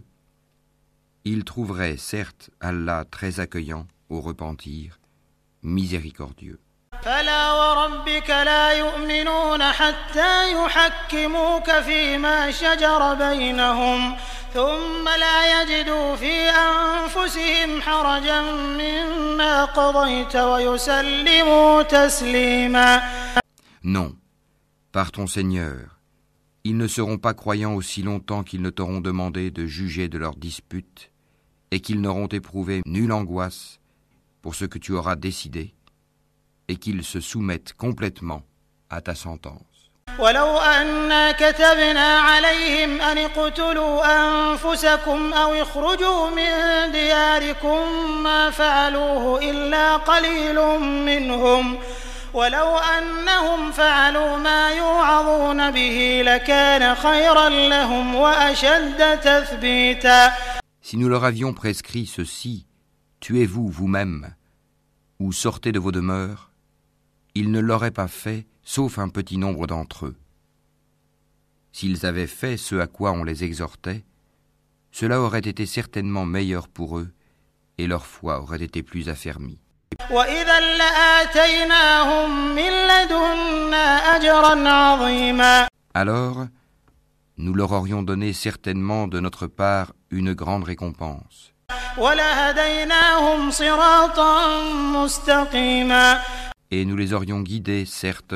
ils trouveraient certes Allah très accueillant au repentir, miséricordieux. فلا وربك لا يؤمنون حتى يحكموك فيما شجر بينهم ثم لا يجدوا في أنفسهم حرجا مما قضيت ويسلموا تسليما Non, par ton Seigneur, ils ne seront pas croyants aussi longtemps qu'ils ne t'auront demandé de juger de leurs disputes et qu'ils n'auront éprouvé nulle angoisse pour ce que tu auras décidé et qu'ils se soumettent complètement à ta sentence. ولو أنا كتبنا عليهم أن اقتلوا أنفسكم أو اخرجوا من دياركم ما فعلوه إلا قليل منهم ولو أنهم فعلوا ما يوعظون به لكان خيرا لهم وأشد تثبيتا. Si nous leur avions prescrit ceci, tuez-vous vous-même ou sortez de vos demeures, ils ne l'auraient pas fait sauf un petit nombre d'entre eux. S'ils avaient fait ce à quoi on les exhortait, cela aurait été certainement meilleur pour eux et leur foi aurait été plus affermie. Alors, nous leur aurions donné certainement de notre part une grande récompense. Et nous les aurions guidés, certes,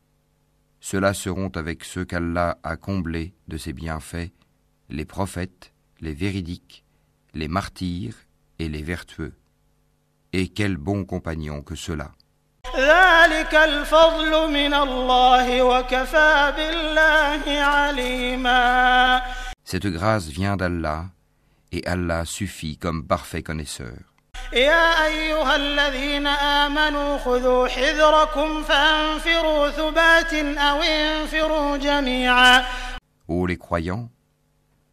ceux-là seront avec ceux qu'Allah a comblés de ses bienfaits, les prophètes, les véridiques, les martyrs et les vertueux. Et quel bon compagnon que ceux-là. Cette grâce vient d'Allah, et Allah suffit comme parfait connaisseur. يا أيها الذين آمنوا خذوا حذركم فانفروا ثبات أو انفروا جميعا Ô les croyants,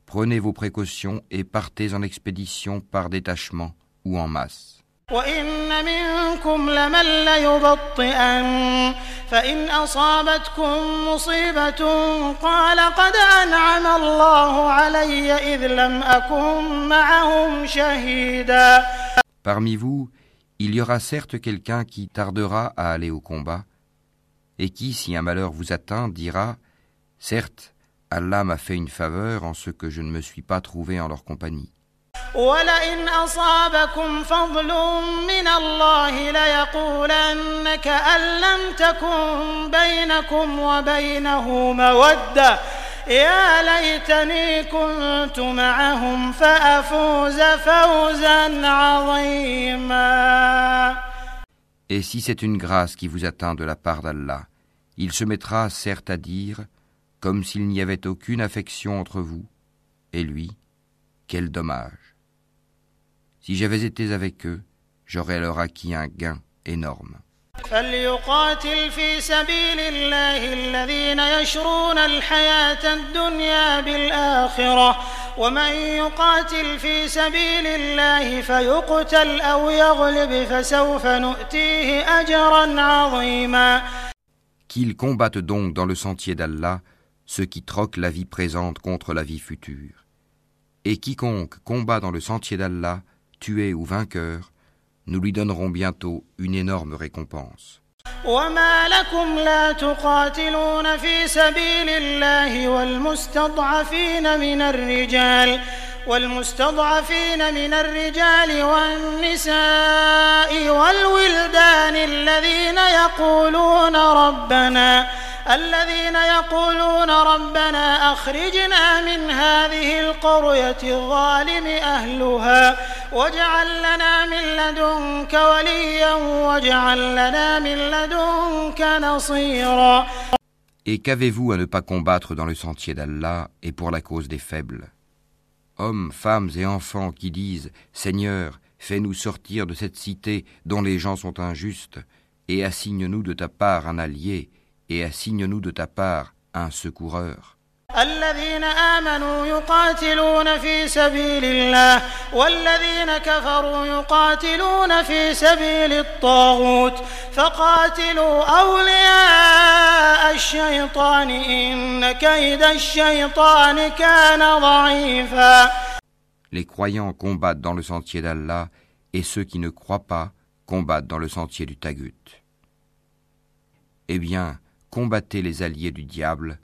prenez vos précautions et partez en expédition par détachement ou en masse. وإن منكم لمن ليبطئن فإن أصابتكم مصيبة قال قد أنعم الله علي إذ لم أكن معهم شهيدا Parmi vous, il y aura certes quelqu'un qui tardera à aller au combat, et qui, si un malheur vous atteint, dira Certes, Allah m'a fait une faveur en ce que je ne me suis pas trouvé en leur compagnie. ولئن أصابكم فضل من الله ليقولن كأن لم تكن بينكم وبينه مودة يا ليتني كنت معهم فأفوز فوزا عظيما Et si c'est une grâce qui vous atteint de la part d'Allah, il se mettra certes à dire, comme s'il n'y avait aucune affection entre vous et lui, quel dommage. Si j'avais été avec eux, j'aurais leur acquis un gain énorme. فليقاتل في سبيل الله الذين يشرون الحياة الدنيا بالآخرة ومن يقاتل في سبيل الله فيقتل أو يغلب فسوف نؤتيه أجرا عظيما Qu'ils combattent donc dans le sentier d'Allah ceux qui troquent la vie présente contre la vie future. Et quiconque combat dans le sentier d'Allah, tué ou vainqueur, nous lui donnerons bientôt une énorme récompense. وما لكم لا تقاتلون في سبيل الله والمستضعفين من الرجال والمستضعفين من الرجال والنساء والولدان الذين يقولون ربنا الذين يقولون ربنا أخرجنا من هذه القرية الظالم أهلها واجعل لنا من لدنك وليا واجعل لنا من لدنك نصيرا. Et qu'avez-vous à ne pas combattre dans le sentier d'Allah et pour la cause des faibles? Hommes, femmes et enfants qui disent Seigneur, fais-nous sortir de cette cité dont les gens sont injustes, et assigne-nous de ta part un allié, et assigne-nous de ta part un secoureur. الذين آمنوا يقاتلون في سبيل الله والذين كفروا يقاتلون في سبيل الطاغوت فقاتلوا أولياء الشيطان إن كيد الشيطان كان ضعيفا Les croyants combattent dans le sentier d'Allah, et ceux qui ne croient pas combattent dans le sentier du Tagut. Eh bien, combattez les alliés du diable,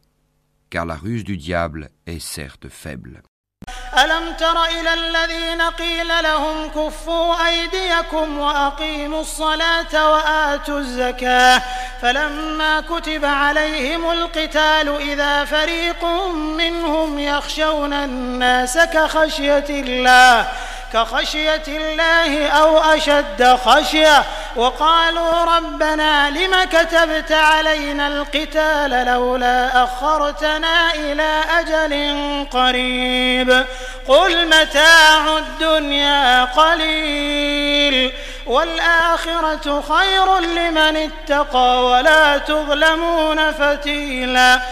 car la ruse du diable est certes faible. ألم تر إلى الذين قيل لهم كفوا أيديكم وأقيموا الصلاة وآتوا الزكاة فلما كتب عليهم القتال إذا فريق منهم يخشون الناس كخشية الله كخشية الله أو أشد خشية وقالوا ربنا لم كتبت علينا القتال لولا أخرتنا إلى أجل قريب قل متاع الدنيا قليل والآخرة خير لمن اتقى ولا تظلمون فتيلا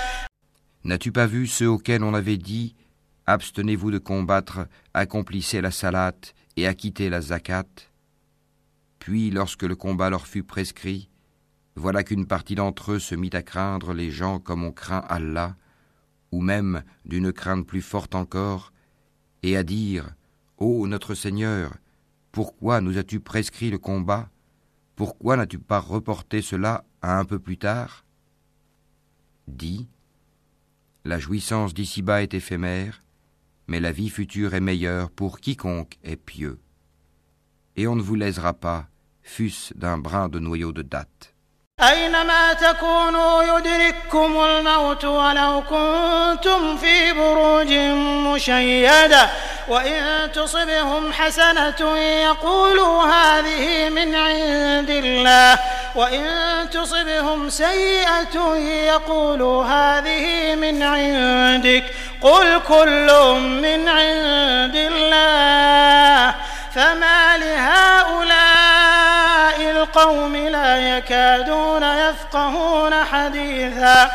N'as-tu pas vu ceux auxquels on avait dit Abstenez-vous de combattre, accomplissez la salat et acquittez la zakat. Puis, lorsque le combat leur fut prescrit, voilà qu'une partie d'entre eux se mit à craindre les gens comme on craint Allah, ou même d'une crainte plus forte encore, et à dire Ô notre Seigneur, pourquoi nous as-tu prescrit le combat? Pourquoi n'as-tu pas reporté cela à un peu plus tard? Dis La jouissance d'ici-bas est éphémère, mais la vie future est meilleure pour quiconque est pieux. Et on ne vous lésera pas, fût-ce d'un brin de noyau de date. أينما تكونوا يدرككم الموت ولو كنتم في بروج مشيدة وإن تصبهم حسنة يقولوا هذه من عند الله وإن تصبهم سيئة يقولوا هذه من عندك قل كل من عند الله فما لهؤلاء القوم لا يكادون يفقهون حديثا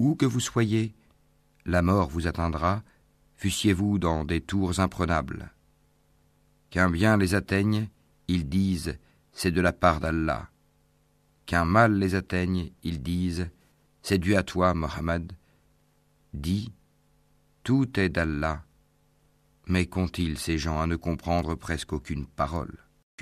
Où que vous soyez, la mort vous atteindra, fussiez-vous dans des tours imprenables. Qu'un bien les atteigne, ils disent c'est de la part d'Allah. Qu'un mal les atteigne, ils disent c'est dû à toi, Mohammed. Dis tout est d'Allah. Mais qu'ont-ils ces gens à ne comprendre presque aucune parole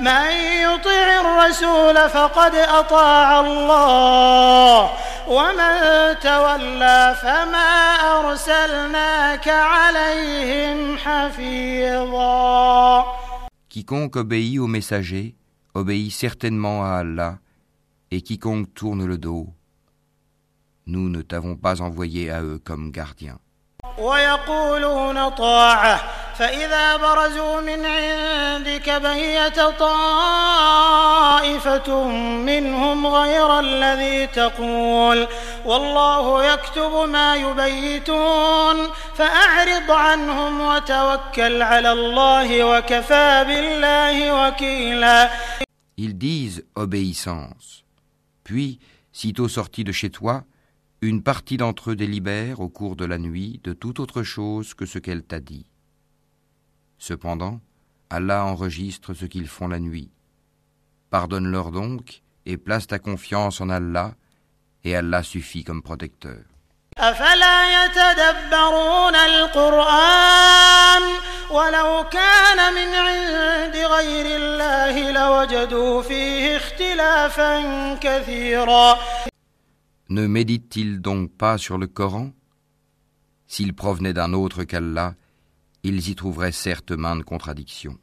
من يطع الرسول فقد أطاع الله ومن تولى فما أرسلناك عليهم حفيظا Quiconque obéit aux messagers obéit certainement à Allah, et quiconque tourne le dos, nous ne t'avons pas envoyé à eux comme gardiens. ويقولون طاعة فإذا برزوا من عندك بيت طائفة منهم غير الذي تقول والله يكتب ما يبيتون فأعرض عنهم وتوكل على الله وكفى بالله وكيلا Ils disent obéissance. Puis, sitôt sortis de chez toi, une partie d'entre eux délibère au cours de la nuit de toute autre chose que ce qu'elle t'a dit. Cependant, Allah enregistre ce qu'ils font la nuit. Pardonne-leur donc et place ta confiance en Allah, et Allah suffit comme protecteur. Ne méditent-ils donc pas sur le Coran? S'il provenait d'un autre qu'Allah, ils y trouveraient certes maintes contradictions.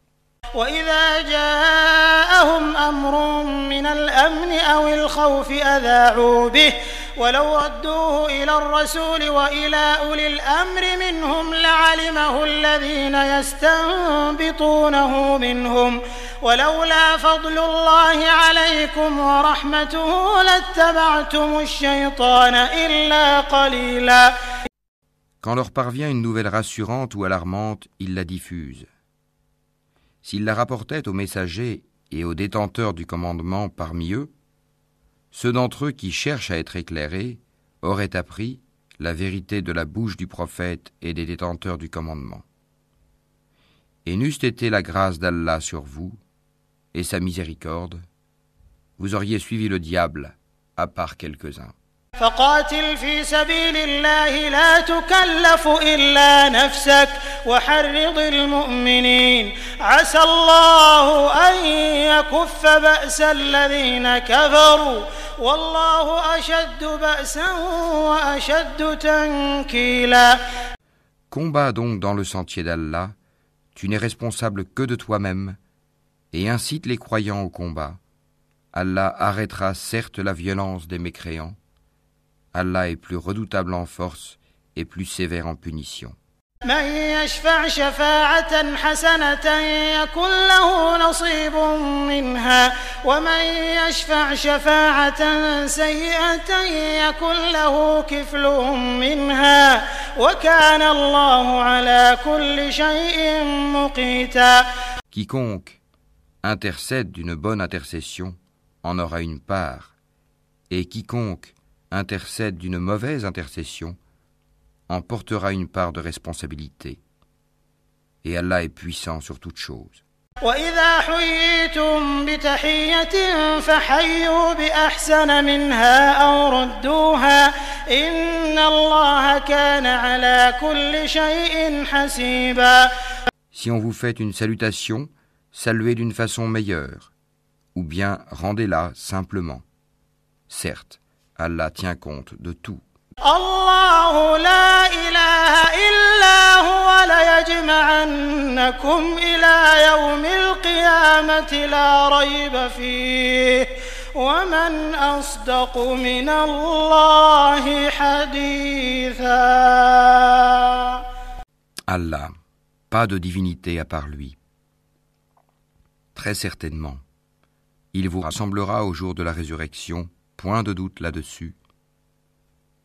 وإذا جاءهم أمر من الأمن أو الخوف أذاعوا به ولو ردوه إلى الرسول وإلى أولي الأمر منهم لعلمه الذين يستنبطونه منهم ولولا فضل الله عليكم ورحمته لاتبعتم الشيطان إلا قليلا Quand leur parvient une nouvelle rassurante ou alarmante, ils la diffusent. S'ils la rapportaient aux messagers et aux détenteurs du commandement parmi eux, ceux d'entre eux qui cherchent à être éclairés auraient appris la vérité de la bouche du prophète et des détenteurs du commandement. Et n'eût été la grâce d'Allah sur vous et sa miséricorde, vous auriez suivi le diable, à part quelques-uns. فقاتل في سبيل الله لا تكلف إلا نفسك وحرض المؤمنين عسى الله أن يكف بأس الذين كفروا والله أشد بأسا وأشد تنكيلا Combat donc dans le sentier d'Allah, tu n'es responsable que de toi-même, et incite les croyants au combat. Allah arrêtera certes la violence des mécréants, Allah est plus redoutable en force et plus sévère en punition. من يشفع شفاعة حسنة يكن له نصيب منها ومن يشفع شفاعة سيئة يكن له كفل منها وكان الله على كل شيء مقيتا Quiconque intercède d'une bonne intercession en aura une part, et quiconque intercède d'une mauvaise intercession en portera une part de responsabilité. et Allah est puissant sur toutes choses. وإذا حييتم بتحية فحيوا بأحسن منها أو ردوها إن الله كان على كل شيء حسيبا Si on vous fait une salutation, saluez d'une façon meilleure, ou bien rendez-la simplement. Certes, Allah tient compte de tout. الله لا إله إلا هو ليجمعنكم إلى يوم القيامة لا ريب فيه ومن أصدق من الله حديثا Allah, pas de divinité à part lui. Très certainement, il vous rassemblera au jour de la résurrection, point de doute là-dessus.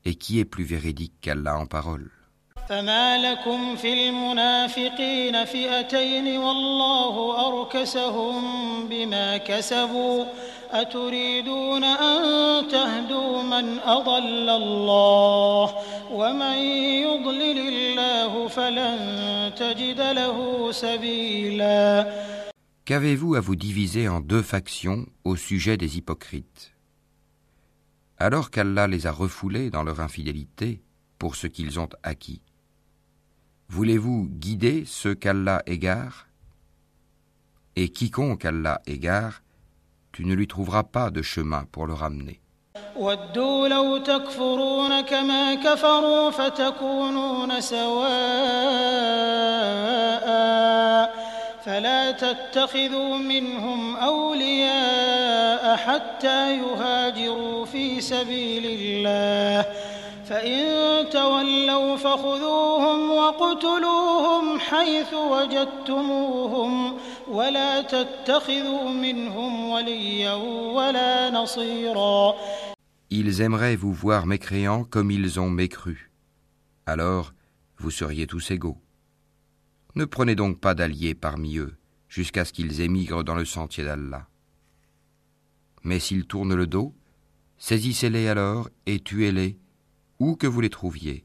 Et qui est plus véridique qu'Allah en parole فما لكم في المنافقين فئتين والله أركسهم بما كسبوا أتريدون أن تهدوا من أضل الله ومن يضلل الله فلن تجد له سبيلا Qu'avez-vous à vous diviser en deux factions au sujet des hypocrites Alors qu'Allah les a refoulés dans leur infidélité pour ce qu'ils ont acquis. Voulez-vous guider ceux qu'Allah égare? Et quiconque Allah égare, tu ne lui trouveras pas de chemin pour le ramener. فلا تتخذوا منهم أولياء حتى يهاجروا في سبيل الله فإن تولوا فخذوهم وقتلوهم حيث وجدتموهم ولا تتخذوا منهم وليا ولا نصيرا Ils aimeraient vous voir mécréants comme ils ont mécru. Alors, vous seriez tous égaux. Ne prenez donc pas d'alliés parmi eux, jusqu'à ce qu'ils émigrent dans le sentier d'Allah. Mais s'ils tournent le dos, saisissez-les alors et tuez-les, où que vous les trouviez,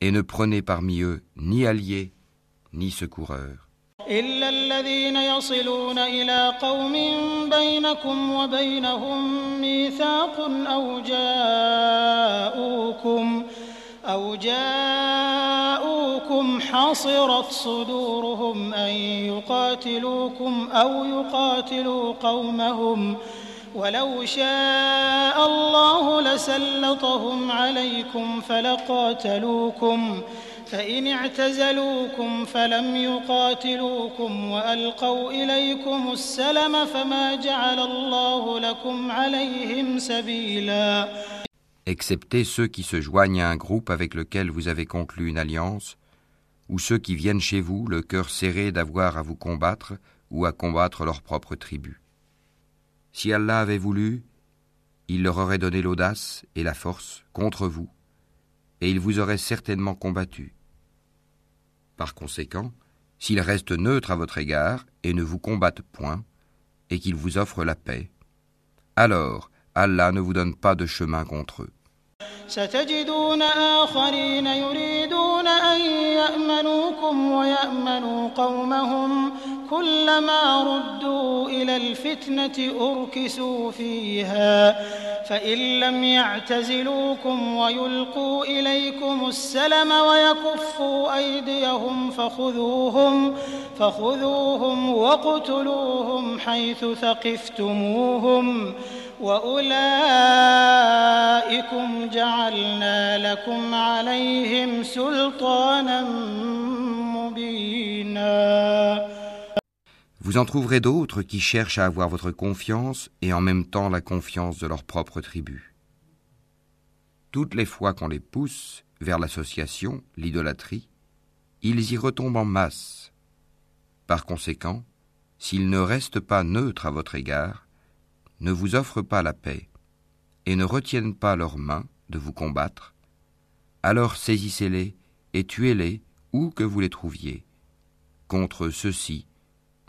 et ne prenez parmi eux ni alliés, ni secoureurs. إلا الذين يصلون إلى قوم بينكم وبينهم ميثاق أو جاءوكم أو جاءوكم حصرت صدورهم أن يقاتلوكم أو يقاتلوا قومهم ولو شاء الله لسلطهم عليكم فلقاتلوكم فإن اعتزلوكم فلم يقاتلوكم وألقوا إليكم السلم فما جعل الله لكم عليهم سبيلا. Excepté ceux qui se joignent à un groupe avec lequel vous avez conclu une alliance, ou ceux qui viennent chez vous le cœur serré d'avoir à vous combattre ou à combattre leur propre tribu. Si Allah avait voulu, il leur aurait donné l'audace et la force contre vous, et il vous aurait certainement combattu. Par conséquent, s'ils restent neutres à votre égard et ne vous combattent point, et qu'ils vous offrent la paix, alors Allah ne vous donne pas de chemin contre eux. ستجدون آخرين يريدون أن يأمنوكم ويأمنوا قومهم كلما ردوا إلى الفتنة أركسوا فيها فإن لم يعتزلوكم ويلقوا إليكم السلم ويكفوا أيديهم فخذوهم فخذوهم وقتلوهم حيث ثقفتموهم وأولئكم جعلنا لكم عليهم سلطانا مبينا Vous en trouverez d'autres qui cherchent à avoir votre confiance et en même temps la confiance de leur propre tribu. Toutes les fois qu'on les pousse vers l'association, l'idolâtrie, ils y retombent en masse. Par conséquent, s'ils ne restent pas neutres à votre égard, ne vous offrent pas la paix et ne retiennent pas leurs mains de vous combattre, alors saisissez-les et tuez-les où que vous les trouviez. Contre ceux-ci,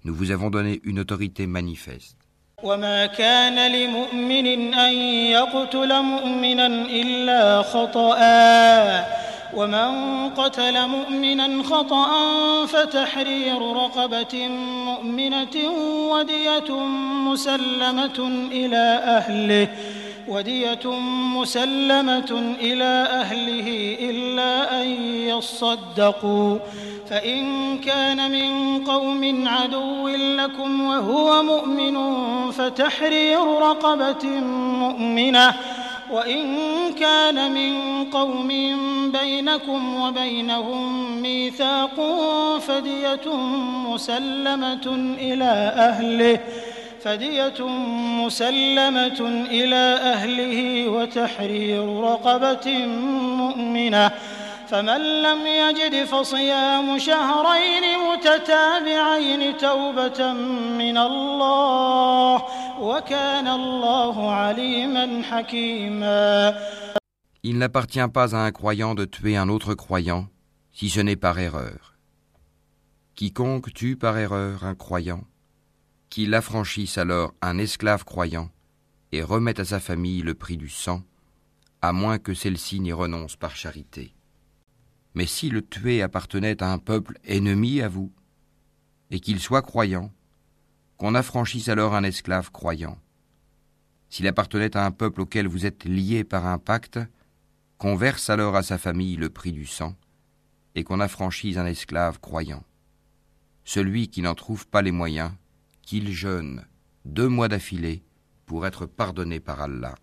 nous vous avons donné une autorité manifeste. وما كان لمؤمن أن يقتل مؤمنا إلا خطأ ومن قتل مؤمنا خطأ فتحرير رقبة مؤمنة ودية مسلمة إلى أهله ودية مسلمة إلى أهله إلا أن يصدقوا. فإن كان من قوم عدو لكم وهو مؤمن فتحرير رقبة مؤمنة وإن كان من قوم بينكم وبينهم ميثاق فدية مسلمة إلى أهله فدية مسلمة إلى أهله وتحرير رقبة مؤمنة. فمن لم يجد فصيام شهرين متتابعين توبة من الله وكان الله عليما حكيما Il n'appartient pas à un croyant de tuer un autre croyant, si ce n'est par erreur. Quiconque tue par erreur un croyant, qu'il affranchisse alors un esclave croyant et remette à sa famille le prix du sang, à moins que celle-ci n'y renonce par charité. Mais si le tué appartenait à un peuple ennemi à vous, et qu'il soit croyant, qu'on affranchisse alors un esclave croyant. S'il appartenait à un peuple auquel vous êtes lié par un pacte, qu'on verse alors à sa famille le prix du sang, et qu'on affranchisse un esclave croyant. Celui qui n'en trouve pas les moyens, qu'il jeûne deux mois d'affilée pour être pardonné par Allah.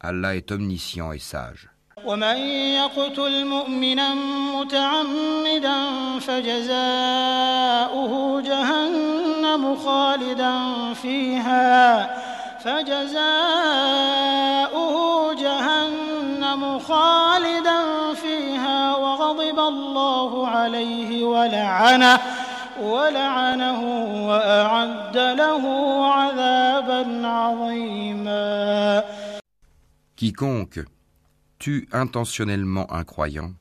Allah est omniscient et sage. ومن يقتل مؤمنا متعمدا فجزاؤه جهنم خالدا فيها فجزاؤه جهنم خالدا فيها وغضب الله عليه ولعنه ولعنه وأعد له عذابا عظيما. Quiconque tue intentionnellement un croyant,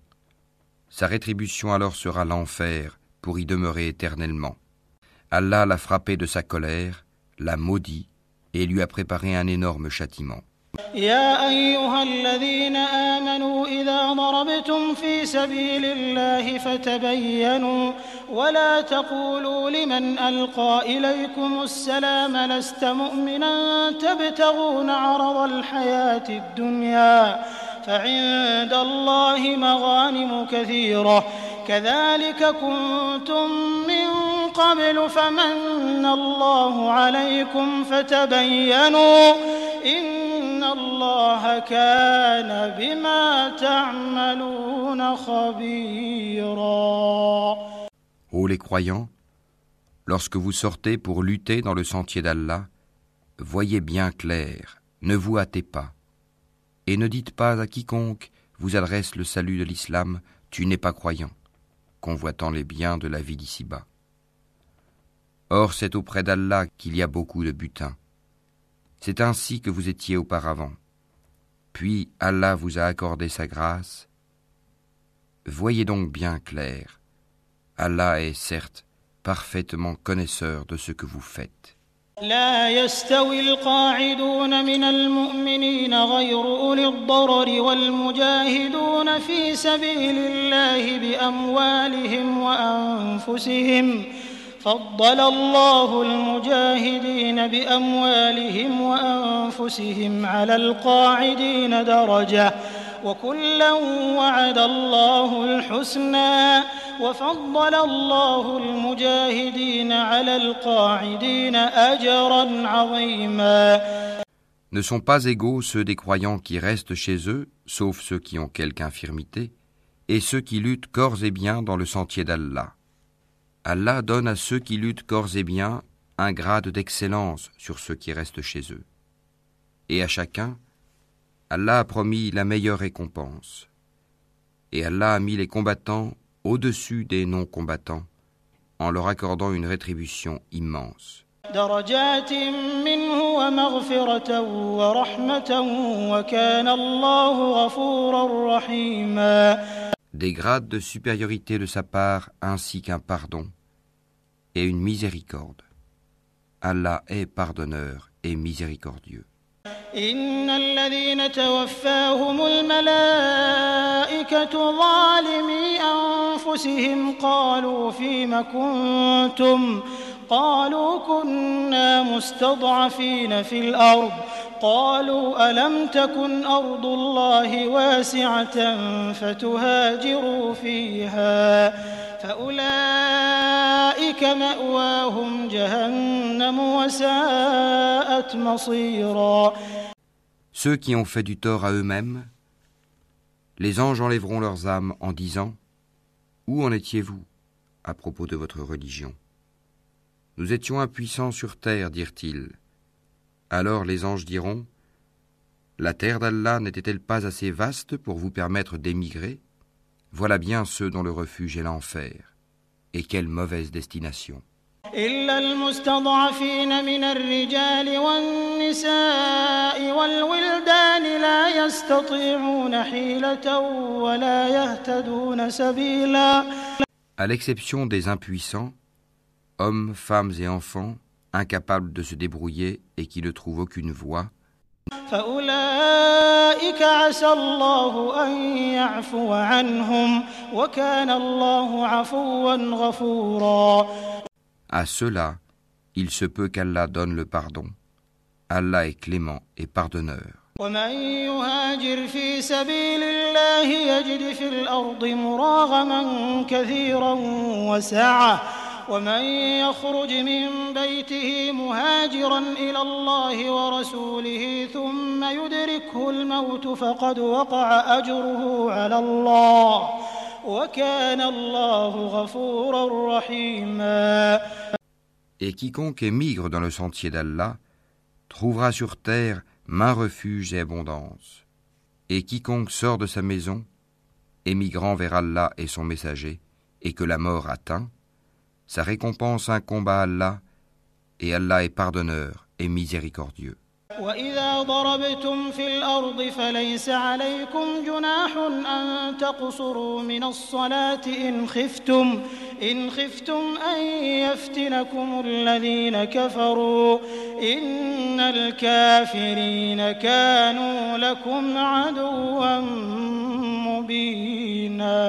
sa rétribution alors sera l'enfer pour y demeurer éternellement. Allah l'a frappé de sa colère, l'a maudit et lui a préparé un énorme châtiment. يا أيها الذين آمنوا إذا ضربتم في سبيل الله فتبينوا ولا تقولوا لمن ألقى إليكم السلام لست مؤمنا تبتغون عرض الحياة الدنيا فعند الله مغانم كثيرة كذلك كنتم من قبل فمن الله عليكم فتبينوا إن الله كان بما تعملون خبيرا Ô les croyants, lorsque vous sortez pour lutter dans le sentier d'Allah, voyez bien clair, ne vous hâtez pas, et ne dites pas à quiconque vous adresse le salut de l'islam, tu n'es pas croyant, convoitant les biens de la vie d'ici-bas. Or c'est auprès d'Allah qu'il y a beaucoup de butin. C'est ainsi que vous étiez auparavant. Puis Allah vous a accordé sa grâce. Voyez donc bien clair. Allah est certes parfaitement connaisseur de ce que vous faites. لا يستوي القاعدون من المؤمنين غير أولي الضرر والمجاهدون في سبيل الله بأموالهم وأنفسهم. فضل الله المجاهدين بأموالهم وأنفسهم على القاعدين درجة. وكلا وعد الله الحسنى وفضل الله المجاهدين على القاعدين أجرا عظيما Ne sont pas égaux ceux des croyants qui restent chez eux, sauf ceux qui ont quelque infirmité, et ceux qui luttent corps et biens dans le sentier d'Allah. Allah donne à ceux qui luttent corps et biens un grade d'excellence sur ceux qui restent chez eux. Et à chacun, Allah a promis la meilleure récompense. Et Allah a mis les combattants au-dessus des non-combattants en leur accordant une rétribution immense. Des grades de supériorité de sa part ainsi qu'un pardon et une miséricorde. Allah est pardonneur et miséricordieux. إن الذين توفاهم الملائكة ظالمي أنفسهم قالوا فيم كنتم قالوا كنا مستضعفين في الأرض قالوا ألم تكن أرض الله واسعة فتهاجروا فيها فأولئك مأواهم جهنم وساءت مصيرا Ceux qui ont fait du tort à eux-mêmes, les anges enlèveront leurs âmes en disant Où en étiez-vous à propos de votre religion Nous étions impuissants sur terre, dirent-ils. Alors les anges diront La terre d'Allah n'était-elle pas assez vaste pour vous permettre d'émigrer? Voilà bien ceux dont le refuge est l'enfer. Et quelle mauvaise destination. À l'exception des impuissants, hommes, femmes et enfants, incapables de se débrouiller et qui ne trouvent aucune voie, à ceux-là, il se peut qu'Allah donne le pardon. Allah est clément et pardonneur. ومن يخرج من بيته مهاجرا إلى الله ورسوله ثم يدركه الموت فقد وقع أجره على الله وكان الله غفورا رحيما Et quiconque émigre dans le sentier d'Allah trouvera sur terre main refuge et abondance. Et quiconque sort de sa maison, émigrant vers Allah et son messager, et que la mort atteint, Sa récompense incombe à Allah, et Allah est pardonneur et miséricordieux. وإذا ضربتم في الأرض فليس عليكم جناح أن تقصروا من الصلاة إن خفتم إن خفتم أن يفتنكم الذين كفروا إن الكافرين كانوا لكم عدوا مبينا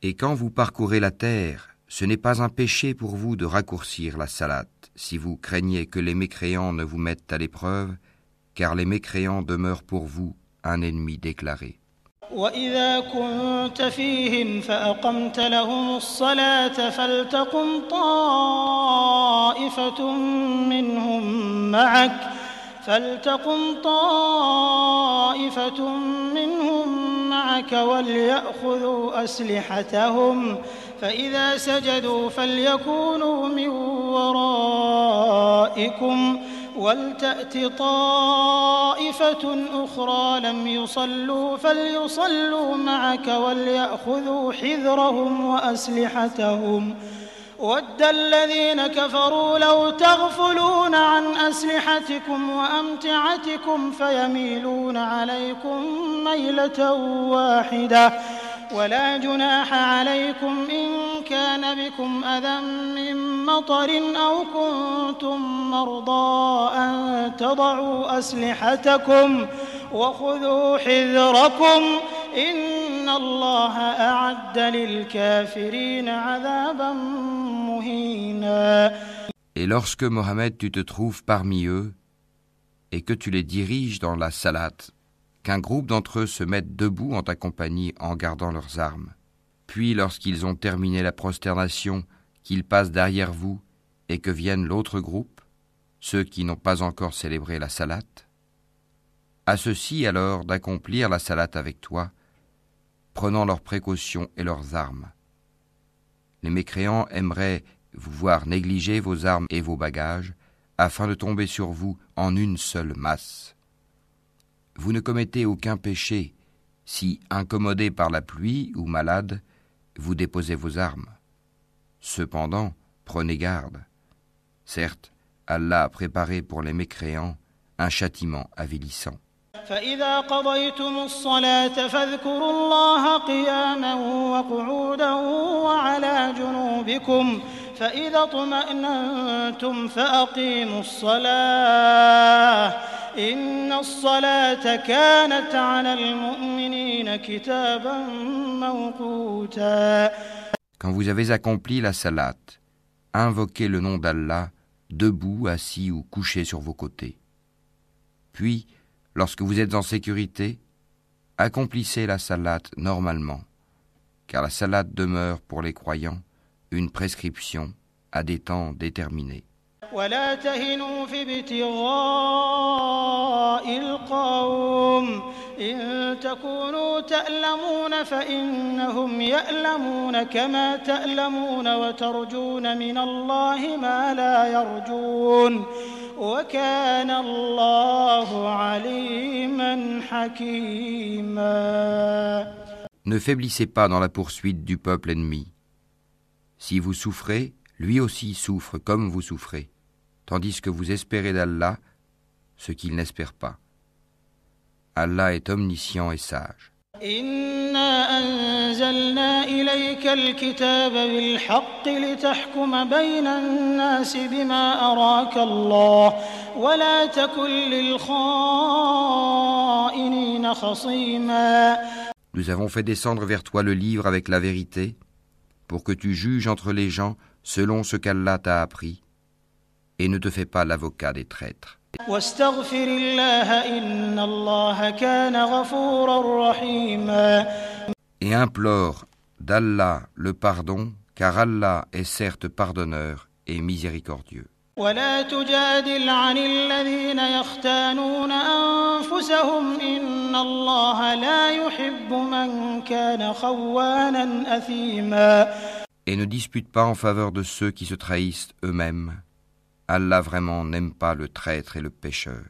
Et quand vous parcourez la terre, ce n'est pas un péché pour vous de raccourcir la salate, si vous craignez que les mécréants ne vous mettent à l'épreuve, car les mécréants demeurent pour vous un ennemi déclaré. فإذا سجدوا فليكونوا من ورائكم ولتأت طائفة أخرى لم يصلوا فليصلوا معك وليأخذوا حذرهم وأسلحتهم. ود الذين كفروا لو تغفلون عن أسلحتكم وأمتعتكم فيميلون عليكم ميلة واحدة. ولا جناح عليكم إن كان بكم أذى من مطر أو كنتم مرضى أن تضعوا أسلحتكم وخذوا حذركم إن الله أعد للكافرين عذابا مهينا. Et lorsque Mohammed tu te trouves parmi eux et que tu les diriges dans la salate qu'un groupe d'entre eux se mette debout en ta compagnie en gardant leurs armes. Puis lorsqu'ils ont terminé la prosternation, qu'ils passent derrière vous et que vienne l'autre groupe, ceux qui n'ont pas encore célébré la salate. À ceux-ci alors d'accomplir la salate avec toi, prenant leurs précautions et leurs armes. Les mécréants aimeraient vous voir négliger vos armes et vos bagages, afin de tomber sur vous en une seule masse. Vous ne commettez aucun péché si, incommodé par la pluie ou malade, vous déposez vos armes. Cependant, prenez garde. Certes, Allah a préparé pour les mécréants un châtiment avilissant. فإذا اطمأننتم فأقيموا الصلاة إن الصلاة كانت على المؤمنين كتابا موقوتا Quand vous avez accompli la salat, invoquez le nom d'Allah, debout, assis ou couché sur vos côtés. Puis, lorsque vous êtes en sécurité, accomplissez la salat normalement, car la salat demeure pour les croyants une prescription à des temps déterminés. ولا تهنوا في ابتغاء القوم إن تكونوا تألمون فإنهم يألمون كما تألمون وترجون من الله ما لا يرجون وكان الله عليما حكيما Ne faiblissez pas dans la poursuite du peuple ennemi. Si vous souffrez, lui aussi souffre comme vous souffrez, tandis que vous espérez d'Allah ce qu'il n'espère pas. Allah est omniscient et sage. Nous avons fait descendre vers toi le livre avec la vérité, pour que tu juges entre les gens selon ce qu'Allah t'a appris, et ne te fais pas l'avocat des traîtres. Et implore d'Allah le pardon, car Allah est certes pardonneur et miséricordieux. ولا تجادل عن الذين يختانون أنفسهم إن الله لا يحب من كان خوانا أثيما Et ne dispute pas en faveur de ceux qui se trahissent eux-mêmes. Allah vraiment n'aime pas le traître et le pécheur.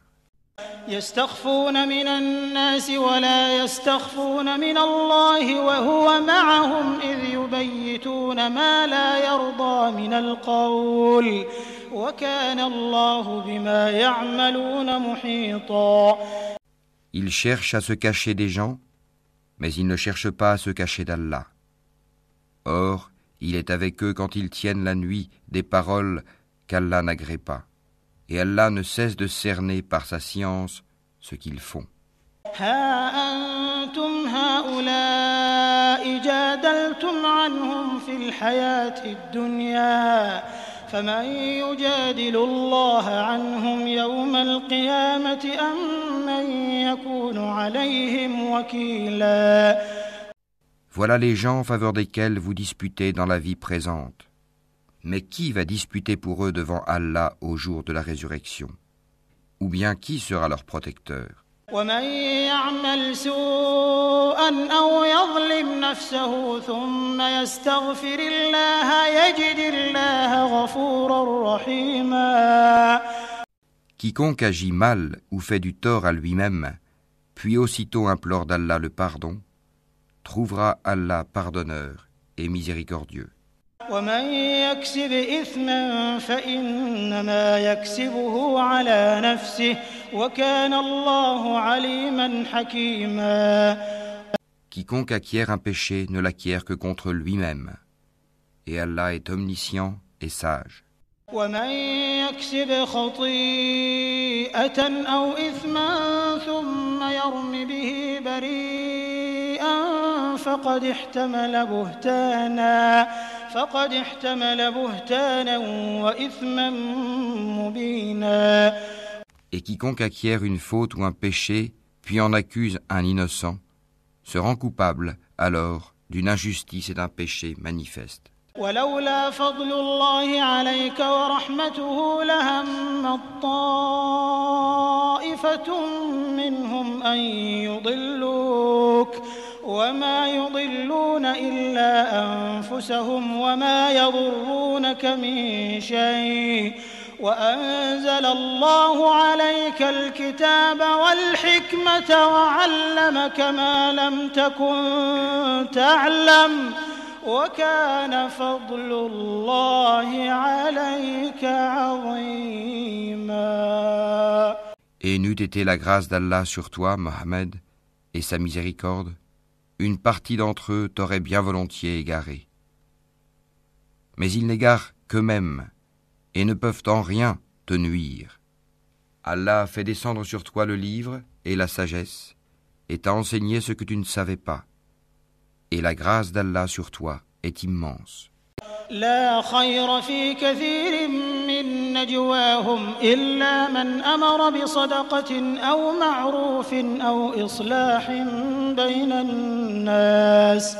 يستخفون من الناس ولا يستخفون من الله وهو معهم إذ يبيتون ما لا يرضى من القول وكان الله بما يعملون محيطا Ils cherchent à se cacher des gens, mais ils ne cherchent pas à se cacher d'Allah. Or, il est avec eux quand ils tiennent la nuit des paroles qu'Allah n'agrée pas. Et Allah ne cesse de cerner par sa science ce qu'ils font. ها أنتم هؤلاء جادلتم عنهم في الحياة الدنيا فمن يجادل الله عنهم يوم القيامة أم من يكون عليهم وكيلا Voilà les gens en faveur desquels vous disputez dans la vie présente. Mais qui va disputer pour eux devant Allah au jour de la résurrection? Ou bien qui sera leur protecteur? Quiconque agit mal ou fait du tort à lui-même, puis aussitôt implore d'Allah le pardon, trouvera Allah pardonneur et miséricordieux. ومن يكسب إثما فإنما يكسبه على نفسه وكان الله عليما حكيما Quiconque acquiert un péché ne l'acquiert que contre lui-même. Et Allah est omniscient et sage. ومن يكسب خطيئة أو إثما ثم يرم به بريئا فقد احتمل بهتانا فقد احتمل بهتانا وإثما مبينا Et quiconque acquiert une faute ou un péché, puis en accuse un innocent, se rend coupable alors d'une injustice et d'un péché manifeste. ولولا فضل الله عليك ورحمته لهم طائفة منهم أن يضلوك وما يضلون إلا أنفسهم وما يضرونك من شيء وأنزل الله عليك الكتاب والحكمة وعلمك ما لم تكن تعلم وكان فضل الله عليك عظيما. Et n'eût été la grâce d'Allah sur toi, Mohammed, et sa miséricorde, une partie d'entre eux t'aurait bien volontiers égaré. Mais ils n'égarent qu'eux-mêmes et ne peuvent en rien te nuire. Allah fait descendre sur toi le livre et la sagesse et t'a enseigné ce que tu ne savais pas. Et la grâce d'Allah sur toi est immense. لا خير في كثير من نجواهم إلا من أمر بصدقة أو معروف أو إصلاح بين الناس.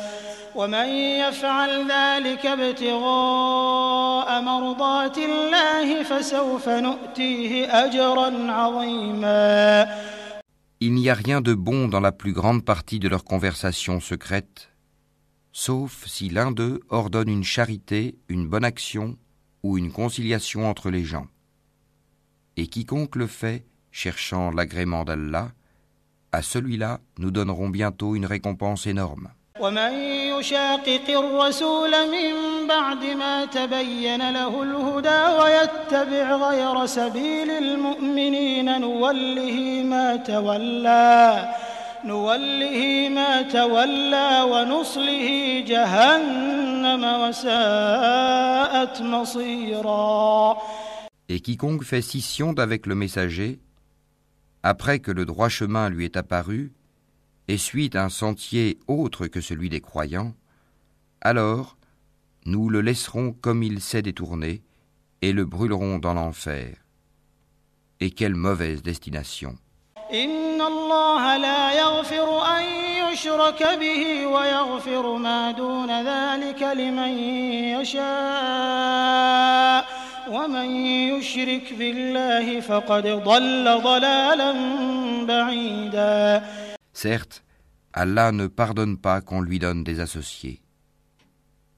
ومن يفعل ذلك ابتغاء مرضات الله فسوف نؤتيه أجرا عظيما. Il n'y a rien de bon dans la plus grande partie de leurs conversations secrètes. Sauf si l'un d'eux ordonne une charité, une bonne action ou une conciliation entre les gens. Et quiconque le fait, cherchant l'agrément d'Allah, à celui-là nous donnerons bientôt une récompense énorme. Et quiconque fait scission d'avec le messager, après que le droit chemin lui est apparu, et suit un sentier autre que celui des croyants, alors nous le laisserons comme il s'est détourné, et le brûlerons dans l'enfer. Et quelle mauvaise destination. إن الله لا يغفر أن يشرك به ويغفر ما دون ذلك لمن يشاء ومن يشرك بالله فقد ضل ضلالا بعيدا Certes, Allah ne pardonne pas qu'on lui donne des associés.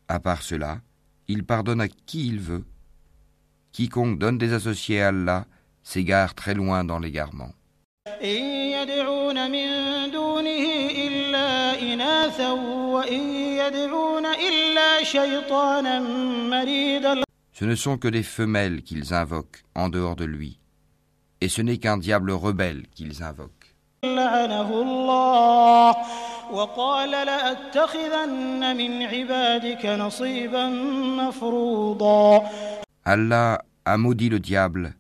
À part cela, il pardonne à qui il veut. Quiconque donne des associés à Allah s'égare très loin dans l'égarement. Ce ne sont que des femelles qu'ils invoquent en dehors de lui, et ce n'est qu'un diable rebelle qu'ils invoquent. Allah a maudit le diable,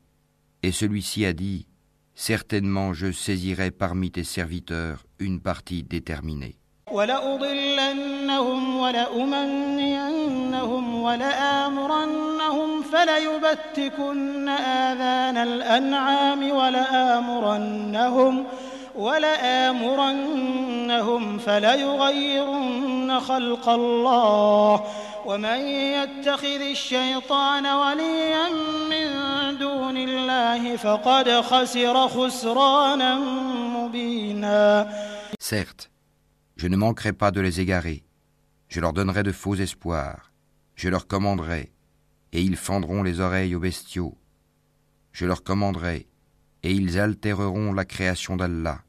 et celui-ci a dit certainement je saisirai parmi tes serviteurs une partie déterminée. ولأضلنهم ولأمنينهم ولآمرنهم فليبتكن آذان الأنعام ولآمرنهم ولآمرنهم فليغيرن خلق الله ومن يتخذ الشيطان وليا من دون الله فقد خسر خسرانا مبينا Certes, Je ne manquerai pas de les égarer. Je leur donnerai de faux espoirs. Je leur commanderai, et ils fendront les oreilles aux bestiaux. Je leur commanderai, et ils altéreront la création d'Allah.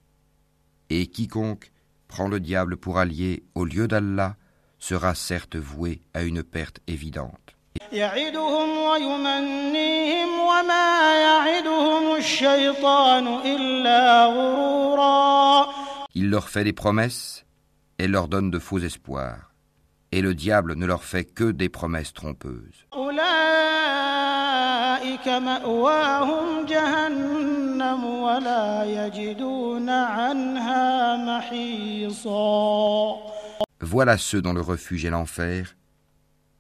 Et quiconque prend le diable pour allié au lieu d'Allah sera certes voué à une perte évidente. Il leur fait des promesses et leur donne de faux espoirs. Et le diable ne leur fait que des promesses trompeuses. Voilà ceux dont le refuge est l'enfer,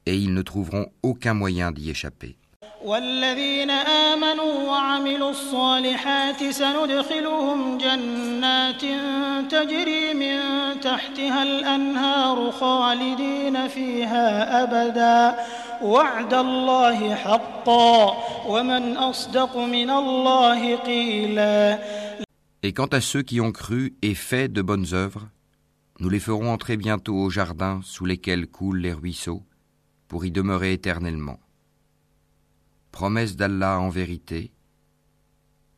et ils ne trouveront aucun moyen d'y échapper. والذين آمنوا وعملوا الصالحات سندخلهم جنات تجري من تحتها الأنهار خالدين فيها أبدا وعد الله حقا ومن أصدق من الله قيلا Et quant à ceux qui ont cru et fait de bonnes œuvres, nous les ferons entrer bientôt au jardin sous lesquels coulent les ruisseaux, pour y demeurer éternellement promesse d'Allah en vérité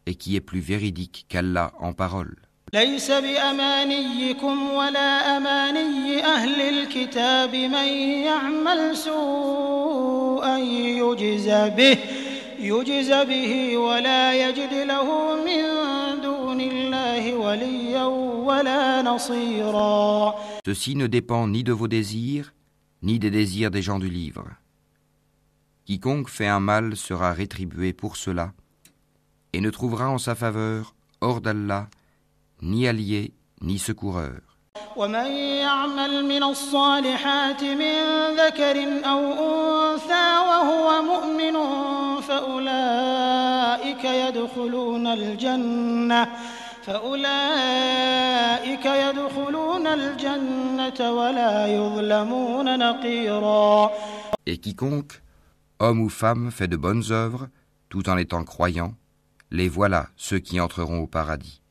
et qui est plus véridique qu'Allah en parole. Ceci ne dépend ni de vos désirs, ni des désirs des gens du livre. Quiconque fait un mal sera rétribué pour cela et ne trouvera en sa faveur, hors d'Allah, ni allié ni secoureur. ومن يعمل من الصالحات من ذكر أو أنثى وهو مؤمن فأولئك يدخلون الجنة فأولئك يدخلون الجنة ولا يظلمون نقيرا Et quiconque, homme ou femme, fait de bonnes œuvres, tout en étant croyant, les voilà ceux qui entreront au paradis.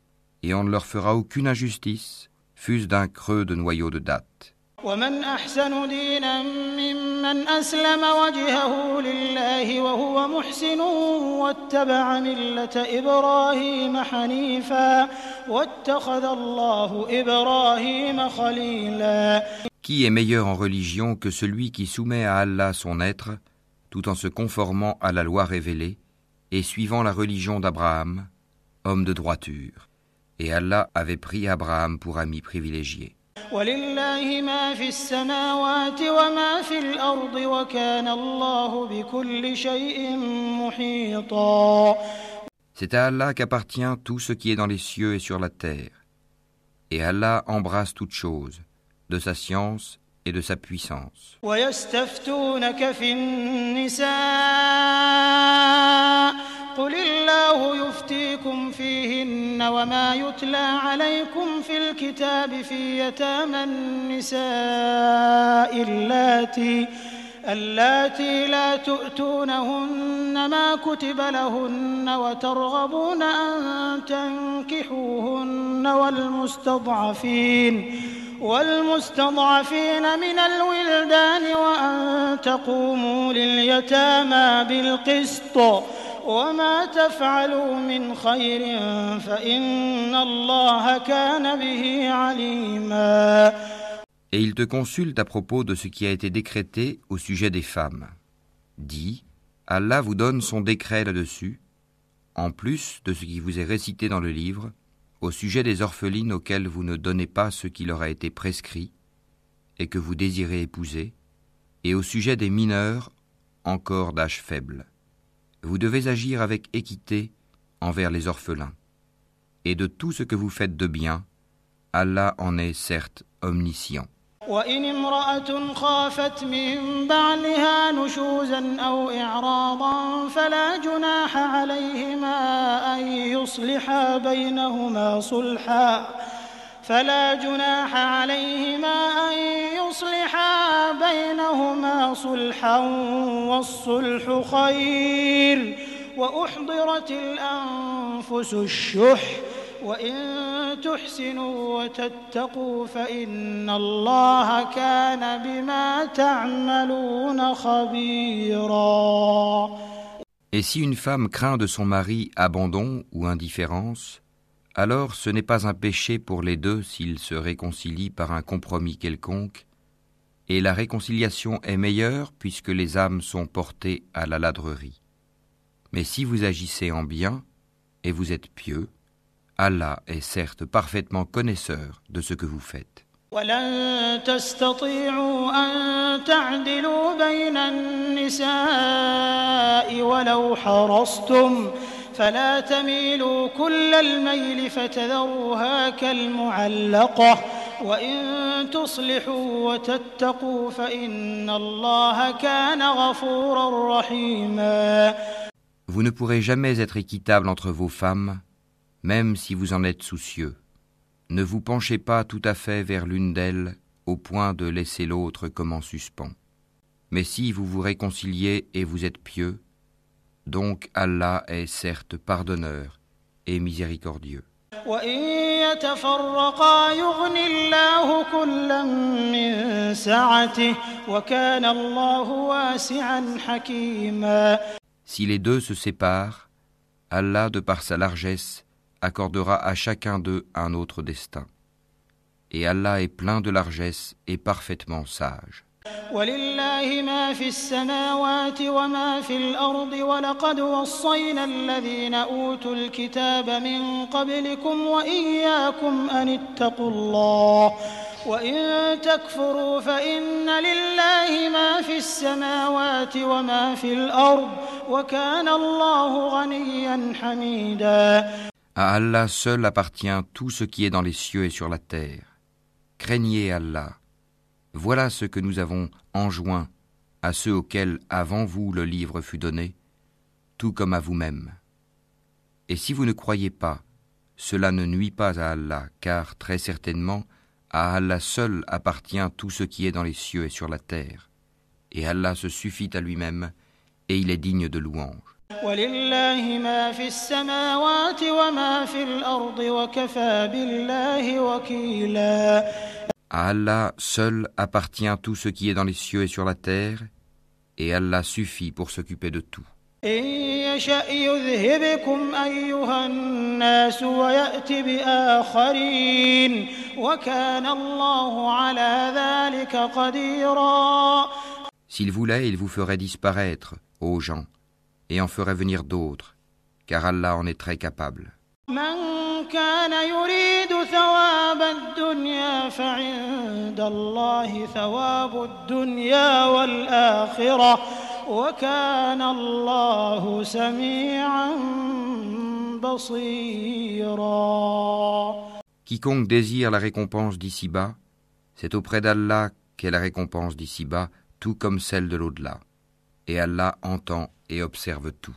Et on ne leur fera aucune injustice, fût-ce d'un creux de noyau de date. ومن أحسن دينا ممن أسلم وجهه لله وهو محسن واتبع ملة إبراهيم حنيفا واتخذ الله إبراهيم خليلا Qui est meilleur en religion que celui qui soumet à Allah son être, tout en se conformant à la loi révélée et suivant la religion d'Abraham, homme de droiture Et Allah avait pris Abraham pour ami privilégié. ولله ما في السماوات وما في الأرض وكان الله بكل شيء محيطا C'est à Allah qu'appartient tout ce qui est dans les cieux et sur la terre. Et Allah embrasse toutes choses, de sa science et de sa puissance. قل الله يفتيكم فيهن وما يتلى عليكم في الكتاب في يتامى النساء اللاتي اللاتي لا تؤتونهن ما كتب لهن وترغبون أن تنكحوهن والمستضعفين والمستضعفين من الولدان وأن تقوموا لليتامى بالقسط وما تفعلوا من خير فإن الله كان به عليما Et il te consulte à propos de ce qui a été décrété au sujet des femmes. Dis, Allah vous donne son décret là-dessus, en plus de ce qui vous est récité dans le livre, au sujet des orphelines auxquelles vous ne donnez pas ce qui leur a été prescrit et que vous désirez épouser, et au sujet des mineurs encore d'âge faible. Vous devez agir avec équité envers les orphelins. Et de tout ce que vous faites de bien, Allah en est certes omniscient. وإن امرأة خافت من بعلها نشوزا أو إعراضا فلا جناح عليهما أن يصلحا بينهما صلحا فلا جناح عليهما أن يصلحا بينهما صلحا والصلح خير وأحضرت الأنفس الشح وإن تحسنوا وتتقوا فإن الله كان بما تعملون خبيرا. Et si une femme craint de son mari abandon ou indifférence, alors ce n'est pas un péché pour les deux s'ils se réconcilient par un compromis quelconque, et la réconciliation est meilleure puisque les âmes sont portées à la ladrerie. Mais si vous agissez en bien, et vous êtes pieux, Allah est certes parfaitement connaisseur de ce que vous faites. ولن تستطيعوا أن تعدلوا بين النساء ولو حرصتم فلا تميلوا كل الميل فتذروها كالمعلقة وإن تصلحوا وتتقوا فإن الله كان غفورا رحيما Vous ne pourrez jamais être équitable entre vos femmes, même si vous en êtes soucieux. Ne vous penchez pas tout à fait vers l'une d'elles au point de laisser l'autre comme en suspens. Mais si vous vous réconciliez et vous êtes pieux, donc Allah est certes pardonneur et miséricordieux. Si les deux se séparent, Allah, de par sa largesse, accordera à chacun d'eux un autre destin. Et Allah est plein de largesse et parfaitement sage. ولله ما في السماوات وما في الأرض ولقد وصينا الذين أوتوا الكتاب من قبلكم وإياكم أن اتقوا الله وإن تكفروا فإن لله ما في السماوات وما في الأرض وكان الله غنيا حميدا À Allah seul appartient tout ce qui est dans les cieux et sur la terre. Craignez Allah. Voilà ce que nous avons enjoint à ceux auxquels avant vous le livre fut donné, tout comme à vous-même. Et si vous ne croyez pas, cela ne nuit pas à Allah, car très certainement, à Allah seul appartient tout ce qui est dans les cieux et sur la terre. Et Allah se suffit à lui-même, et il est digne de louange. À Allah seul appartient tout ce qui est dans les cieux et sur la terre, et Allah suffit pour s'occuper de tout. S'il voulait, il vous ferait disparaître, ô gens, et en ferait venir d'autres, car Allah en est très capable. من كان يريد ثواب الدنيا فعند الله ثواب الدنيا والآخرة وكان الله سميعا بصيرا Quiconque désire la récompense d'ici-bas, c'est auprès d'Allah qu'est la récompense d'ici-bas, tout comme celle de l'au-delà. Et Allah entend et observe tout.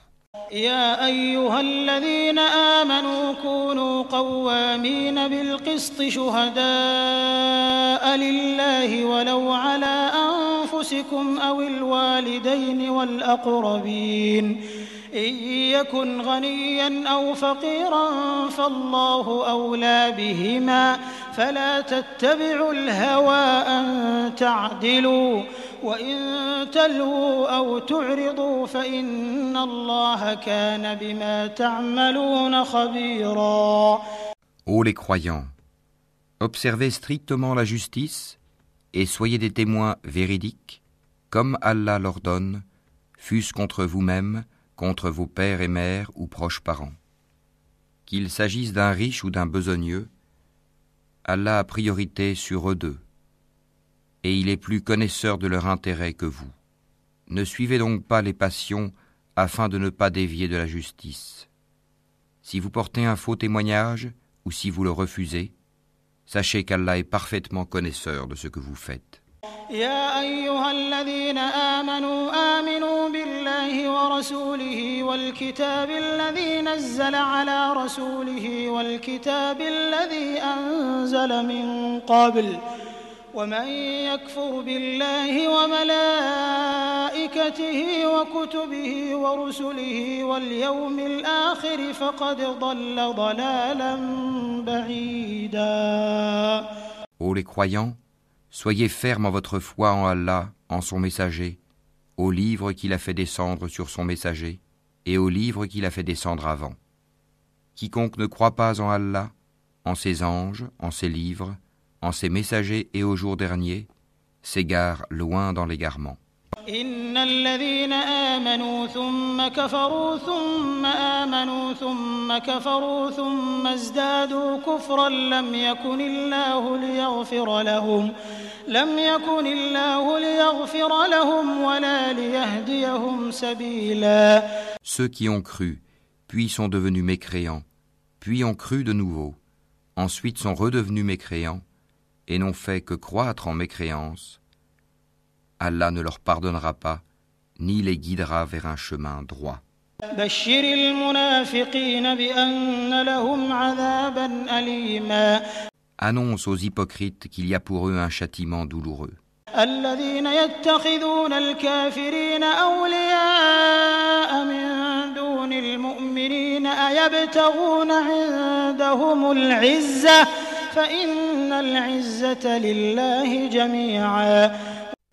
يا أيها الذين آمنوا كونوا قوامين بالقسط شهداء لله ولو على أنفسكم أو الوالدين والأقربين. إن يكن غنيا أو فقيرا فالله أولى بهما. فلا تتبعوا الهوى أن تعدلوا. وإن تلووا أو تعرضوا فإن الله كان بما تعملون خبيرا Ô les croyants, observez strictement la justice et soyez des témoins véridiques, comme Allah l'ordonne, fût-ce contre vous-même, contre vos pères et mères ou proches parents. Qu'il s'agisse d'un riche ou d'un besogneux, Allah a priorité sur eux deux, et il est plus connaisseur de leur intérêt que vous. Ne suivez donc pas les passions afin de ne pas dévier de la justice. Si vous portez un faux témoignage, ou si vous le refusez, sachez qu'Allah est parfaitement connaisseur de ce que vous faites. يا أيها الذين آمنوا آمنوا بالله ورسوله والكتاب الذي نزل على رسوله والكتاب الذي أنزل من قبل ومن يكفر بالله وملائكته وكتبه ورسله واليوم الآخر فقد ضل ضلالا بعيدا Ô les croyants, soyez fermes en votre foi en Allah, en son messager, au livre qu'il a fait descendre sur son messager, et au livre qu'il a fait descendre avant. Quiconque ne croit pas en Allah, en ses anges, en ses livres, en ses messagers et au jour dernier, s'égarent loin dans l'égarement. Ceux qui ont cru, puis sont devenus mécréants, puis ont cru de nouveau, ensuite sont redevenus mécréants, et n'ont fait que croître en mécréance, Allah ne leur pardonnera pas, ni les guidera vers un chemin droit. بشر المنافقين بأن لهم عذابا أليما Annonce aux hypocrites qu'il y a pour eux un châtiment douloureux. الذين يتخذون الكافرين أولياء من دون المؤمنين أيبتغون عندهم العزة فإن العزة لله جميعا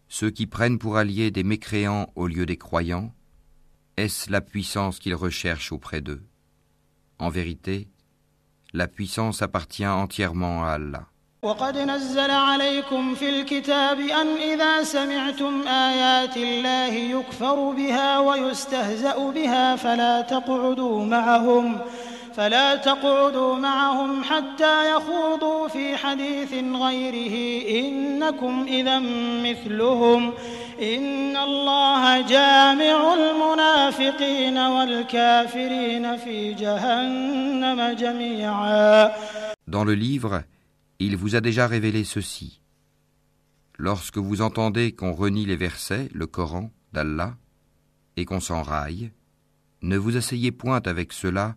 Ceux qui prennent pour alliés des mécréants au lieu des croyants, est-ce la puissance qu'ils recherchent auprès d'eux En vérité, la puissance appartient entièrement à Allah. وقد نزل عليكم في الكتاب أن إذا سمعتم آيات الله يكفر بها ويستهزأ بها فلا تقعدوا معهم فلا تقعدوا معهم حتى يخوضوا في حديث غيره إنكم إذا مثلهم إن الله جامع المنافقين والكافرين في جهنم جميعا Dans le livre, il vous a déjà révélé ceci. Lorsque vous entendez qu'on renie les versets, le Coran, d'Allah, et qu'on s'en raille, ne vous asseyez point avec cela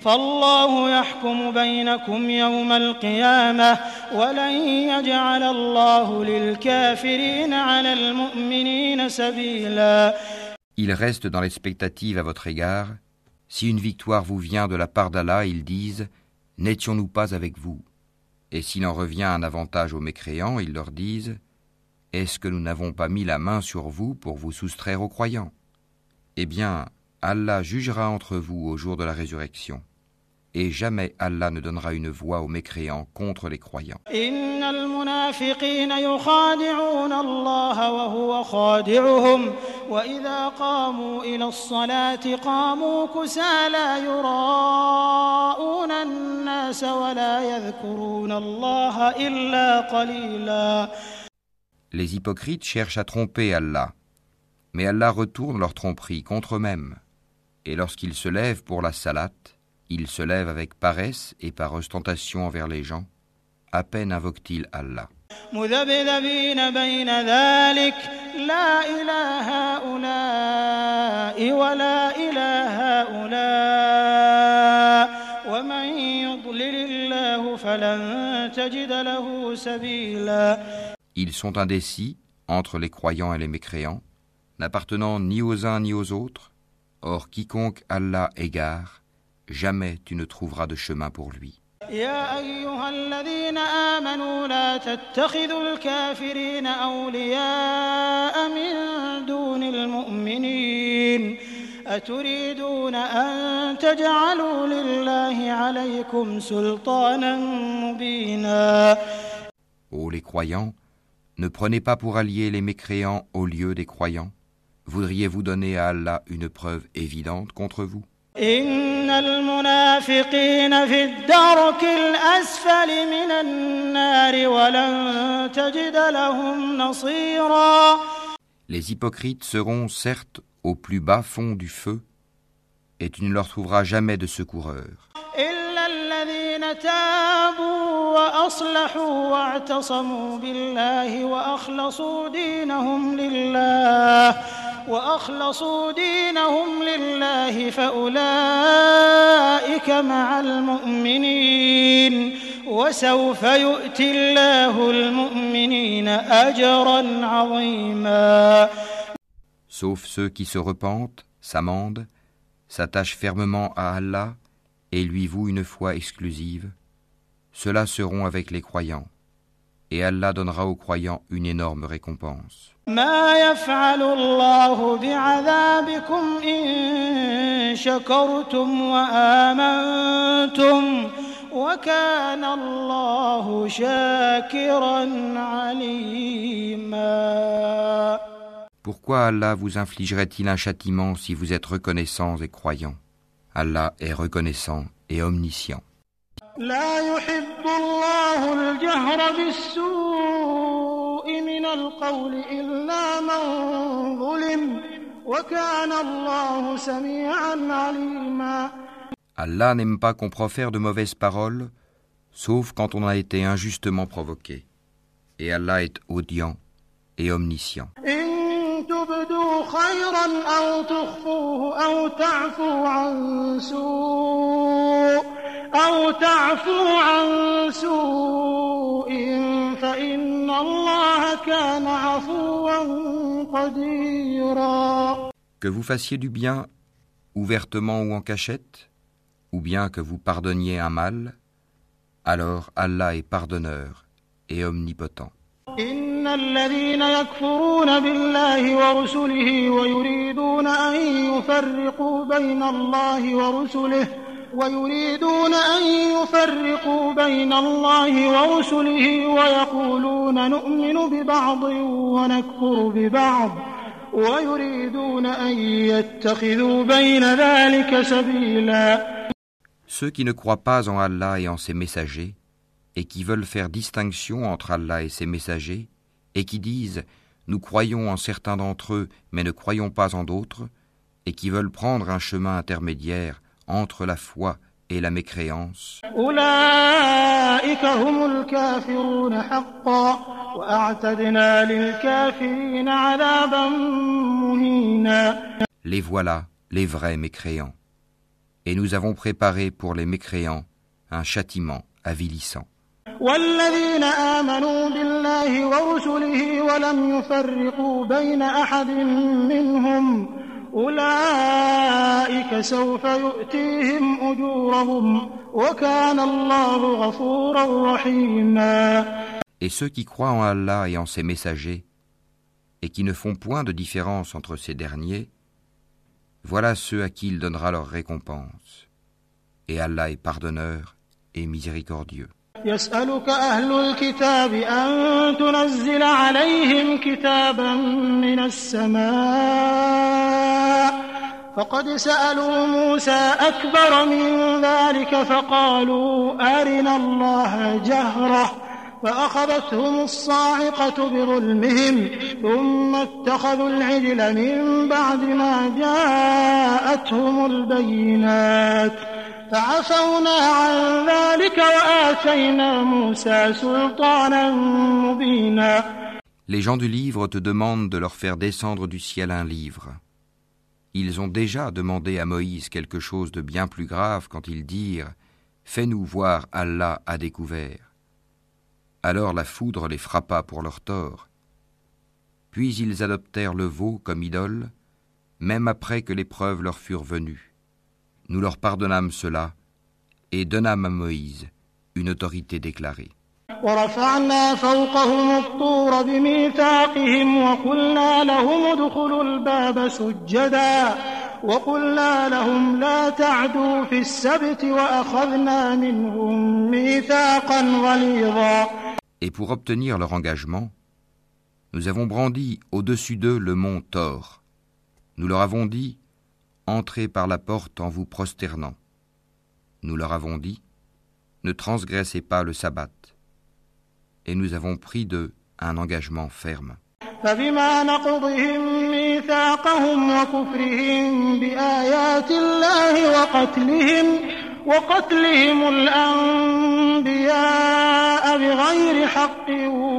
فالله يحكم بينكم يوم القيامة ولن يجعل الله للكافرين على المؤمنين سبيلا Ils restent dans l'expectative à votre égard. Si une victoire vous vient de la part d'Allah, ils disent N'étions-nous pas avec vous Et s'il en revient un avantage aux mécréants, ils leur disent Est-ce que nous n'avons pas mis la main sur vous pour vous soustraire aux croyants Eh bien, Allah jugera entre vous au jour de la résurrection. et jamais Allah ne donnera une voix aux mécréants contre les croyants. Les hypocrites cherchent à tromper Allah, mais Allah retourne leur tromperie contre eux-mêmes. Et lorsqu'ils se lèvent pour la salate, ils se lèvent avec paresse et par ostentation envers les gens. À peine invoquent-ils Allah. مذبذبين بين ذلك لا إلى هؤلاء ولا إلى هؤلاء ومن يضلل الله فلن تجد له سبيلا Ils sont indécis entre les croyants et les mécréants, n'appartenant ni aux uns ni aux autres. Or quiconque Allah égare, jamais tu ne trouveras de chemin pour lui. يا أيها الذين آمنوا لا تتخذوا الكافرين أولياء من دون المؤمنين أتريدون أن تجعلوا لله عليكم سلطانا مبينا Ô les croyants, ne prenez pas pour alliés les mécréants au lieu des croyants. Voudriez-vous donner à Allah une preuve évidente contre vous إن المنافقين في الدرك الأسفل من النار ولن تجد لهم نصيرا Les hypocrites seront certes au plus bas fond du feu, et tu ne leur trouveras jamais de secoureur. إلا الذين تابوا وأصلحوا واعتصموا بالله وأخلصوا دينهم لله وأخلصوا دينهم لله فأولئك مع المؤمنين وسوف يؤتي الله المؤمنين أجرا عظيما. Sauf ceux qui se repentent, s'amendent, s'attachent fermement à Allah et lui voue une foi exclusive, ceux-là seront avec les croyants, et Allah donnera aux croyants une énorme récompense. Pourquoi Allah vous infligerait-il un châtiment si vous êtes reconnaissants et croyants? Allah est reconnaissant et omniscient. لا يحب الله الجهر بالسوء من القول إلا من ظلم وكان الله سميعا عليما Allah n'aime pas qu'on profère de mauvaises paroles, sauf quand on a été injustement provoqué. Et Allah est audient et omniscient. إن تبدوا خيرا أو تخفوه أو تعفوا عن سوء أو تعفوا عن سوء فإن الله كان عفوا قديرا Que vous fassiez du bien, ouvertement ou en cachette, ou bien que vous pardonniez un mal, alors Allah est pardonneur et omnipotent. إن الذين يكفرون بالله ورسله ويريدون أن يفرقوا بين الله ورسله ويريدون أن يفرقوا بين الله ورسله ويقولون نؤمن ببعض ونكفر ببعض ويريدون أن يتخذوا بين ذلك سبيلا. Ceux qui ne croient pas en Allah et en ses messagers, et qui veulent faire distinction entre Allah et ses messagers, et qui disent Nous croyons en certains d'entre eux, mais ne croyons pas en d'autres, et qui veulent prendre un chemin intermédiaire entre la foi et la mécréance. Les voilà, les vrais mécréants. Et nous avons préparé pour les mécréants un châtiment avilissant. والذين آمنوا بالله ورسله ولم يفرقوا بين أحد منهم أولئك سوف يؤتيهم أجورهم وكان الله غفورا رحيما Et ceux qui croient en Allah et en ses messagers, et qui ne font point de différence entre ces derniers, voilà ceux à qui il donnera leur récompense. Et Allah est pardonneur et miséricordieux. يسألك أهل الكتاب أن تنزل عليهم كتابا من السماء. فقد سألوا موسى أكبر من ذلك فقالوا أرنا الله جهرة. فأخذتهم الصاعقة بظلمهم ثم اتخذوا العجل من بعد ما جاءتهم البينات. فعفونا عن ذلك وآتينا موسى سلطانا مبينا Les gens du livre te demandent de leur faire descendre du ciel un livre. Ils ont déjà demandé à Moïse quelque chose de bien plus grave quand ils dirent Fais-nous voir Allah à découvert. Alors la foudre les frappa pour leur tort. Puis ils adoptèrent le veau comme idole, même après que les preuves leur furent venues. Nous leur pardonnâmes cela et donnâmes à Moïse une autorité déclarée. ورفعنا فوقهم الطور بميثاقهم وقلنا لهم ادخلوا الباب سجدا وقلنا لهم لا تعدوا في السبت وأخذنا منهم ميثاقا غليظا Et pour obtenir leur engagement, nous avons brandi au-dessus d'eux le mont Thor. Nous leur avons dit Entrez par la porte en vous prosternant. Nous leur avons dit Ne transgressez pas le sabbat. Et nous avons pris d'eux un engagement ferme. فبما نقضهم ميثاقهم وكفرهم بآيات الله وقتلهم وقتلهم الأنبياء بغير حق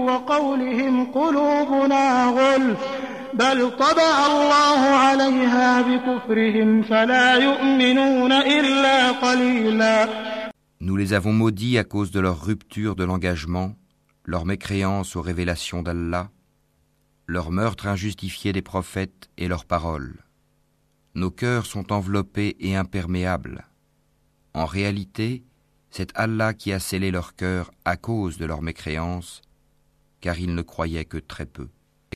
وقولهم قلوبنا غلف بل طبع الله عليها بكفرهم فلا يؤمنون إلا قليلا Nous les avons maudits à cause de leur rupture de l'engagement, leur mécréance aux révélations d'Allah, leur meurtre injustifié des prophètes et leurs paroles. Nos cœurs sont enveloppés et imperméables. En réalité, c'est Allah qui a scellé leur cœur à cause de leur mécréance, car ils ne croyaient que très peu.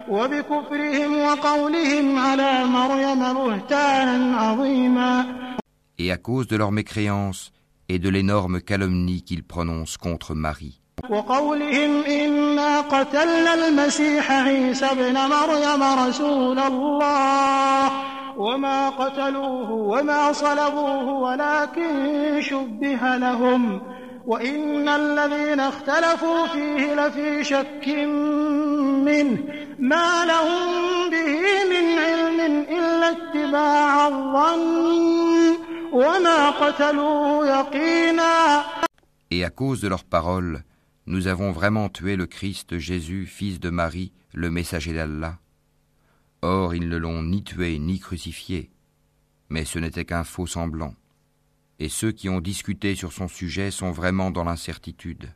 وبكفرهم وقولهم على مريم بهتانا عظيما. Et à cause de leur mécréance et de l'énorme calomnie qu'ils prononcent contre Marie. وقولهم إنا قتلنا المسيح عيسى ابن مريم رسول الله. وما قتلوه وما صلبوه ولكن شبه لهم. وإن الذين اختلفوا فيه لفي شك منه ما لهم به من علم إلا اتباع الظن وما قتلوه يقينا Et à cause de leurs paroles, nous avons vraiment tué le Christ Jésus, fils de Marie, le messager d'Allah. Or, ils ne l'ont ni tué ni crucifié, mais ce n'était qu'un faux semblant. et ceux qui ont discuté sur son sujet sont vraiment dans l'incertitude.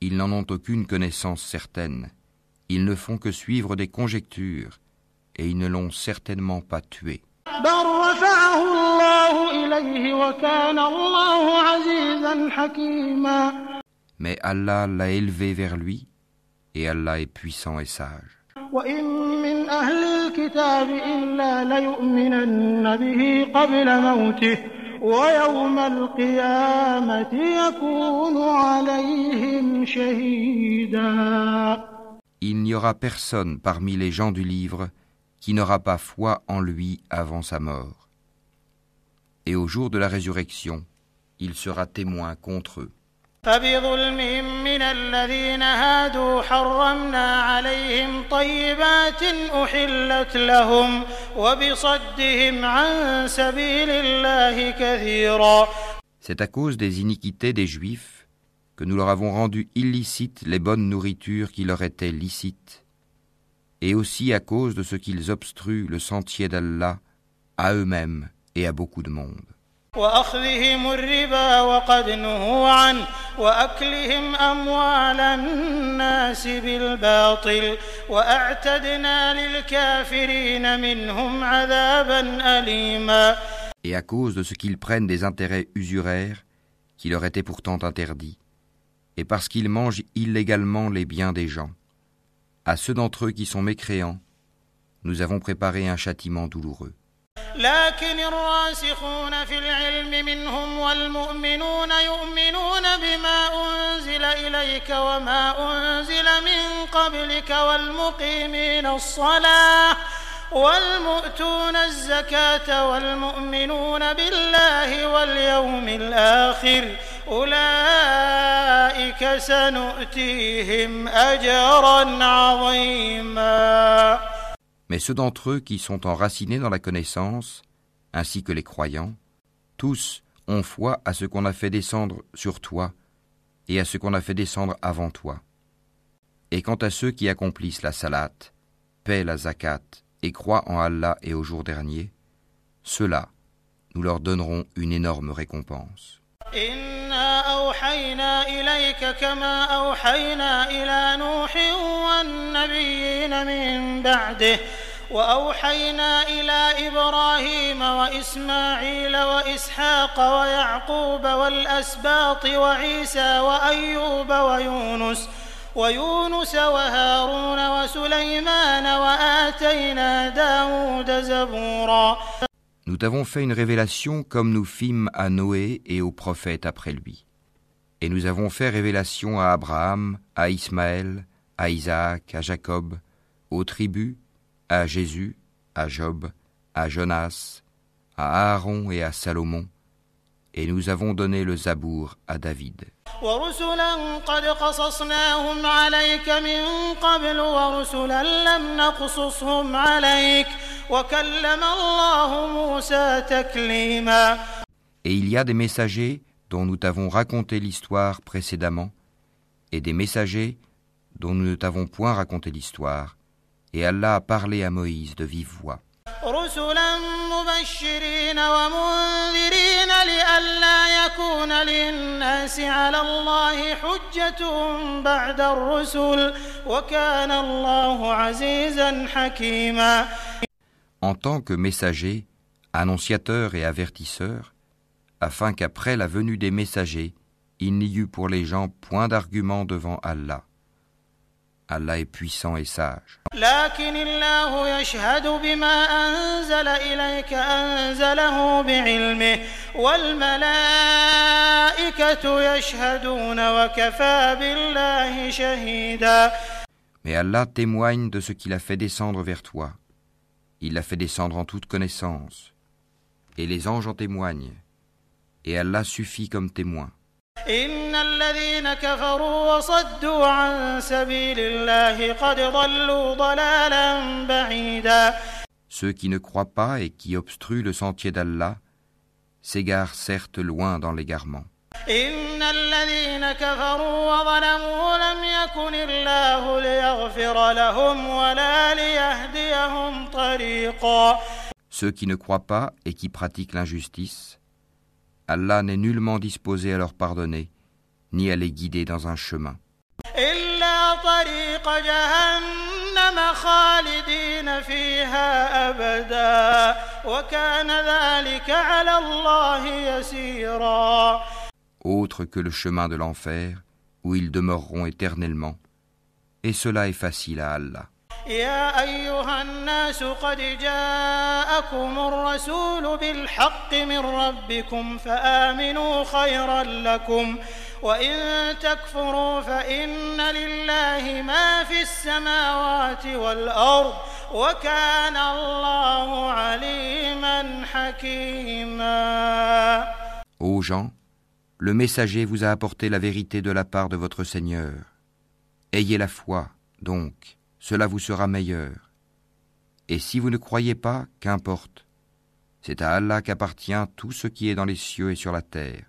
Ils n'en ont aucune connaissance certaine, ils ne font que suivre des conjectures, et ils ne l'ont certainement pas tué. Mais Allah l'a élevé vers lui, et Allah est puissant et sage. وإن من أهل الكتاب إلا ليؤمنن به قبل موته ويوم القيامة يكون عليهم شهيدا Il n'y aura personne parmi les gens du livre qui n'aura pas foi en lui avant sa mort. Et au jour de la résurrection, il sera témoin contre eux. فبظلم من الذين هادوا حرمنا عليهم طيبات أحلت لهم وبصدهم عن سبيل الله كثيرا C'est à cause des iniquités des Juifs que nous leur avons rendu illicites les bonnes nourritures qui leur étaient licites, et aussi à cause de ce qu'ils obstruent le sentier d'Allah à eux-mêmes et à beaucoup de monde. Et à cause de ce qu'ils prennent des intérêts usuraires qui leur étaient pourtant interdits, et parce qu'ils mangent illégalement les biens des gens, à ceux d'entre eux qui sont mécréants, nous avons préparé un châtiment douloureux. لكن الراسخون في العلم منهم والمؤمنون يؤمنون بما أنزل إليك وما أنزل من قبلك والمقيمين الصلاة والمؤتون الزكاة والمؤمنون بالله واليوم الآخر أولئك سنؤتيهم أجرا عظيما Mais ceux d'entre eux qui sont enracinés dans la connaissance, ainsi que les croyants, tous ont foi à ce qu'on a fait descendre sur toi et à ce qu'on a fait descendre avant toi. Et quant à ceux qui accomplissent la salat, paient la zakat et croient en Allah et au jour dernier, ceux-là, nous leur donnerons une énorme récompense. إنا أوحينا إليك كما أوحينا إلى نوح والنبيين من بعده وأوحينا إلى إبراهيم وإسماعيل وإسحاق ويعقوب والأسباط وعيسى وأيوب ويونس ويونس وهارون وسليمان وآتينا داود زبورا Nous t'avons fait une révélation comme nous fîmes à Noé et aux prophètes après lui. Et nous avons fait révélation à Abraham, à Ismaël, à Isaac, à Jacob, aux tribus, à Jésus, à Job, à Jonas, à Aaron et à Salomon et nous avons donné le Zabour à David. Et il y a des messagers dont nous t'avons raconté l'histoire précédemment, et des messagers dont nous ne t'avons point raconté l'histoire, et Allah a parlé à Moïse de vive voix. رسلا مبشرين ومنذرين لئلا يكون للناس على الله حجة بعد الرسل وكان الله عزيزا حكيما En tant que messagers, annonciateurs et avertisseurs, afin qu'après la venue des messagers, il n'y eût pour les gens point d'argument devant Allah. Allah est puissant et sage. Mais Allah témoigne de ce qu'il a fait descendre vers toi. Il l'a fait descendre en toute connaissance. Et les anges en témoignent. Et Allah suffit comme témoin. إن الذين كفروا وصدوا عن سبيل الله قد ضلوا ضلالا بعيدا Ceux qui ne croient pas et qui obstruent le sentier d'Allah s'égarent certes loin dans l'égarement. إن الذين كفروا وظلموا لم يكن الله ليغفر لهم ولا ليهديهم طريقا Ceux qui ne croient pas et qui pratiquent l'injustice, Allah n'est nullement disposé à leur pardonner, ni à les guider dans un chemin. Autre que le chemin de l'enfer, où ils demeureront éternellement, et cela est facile à Allah. يا أيها الناس قد جاءكم الرسول بالحق من ربكم فآمنوا خيرا لكم وإن تكفروا فإن لله ما في السماوات والأرض وكان الله عليما حكيما Ô gens, le messager vous a apporté la vérité de la part de votre Seigneur. Ayez la foi, donc, cela vous sera meilleur. Et si vous ne croyez pas, qu'importe. C'est à Allah qu'appartient tout ce qui est dans les cieux et sur la terre.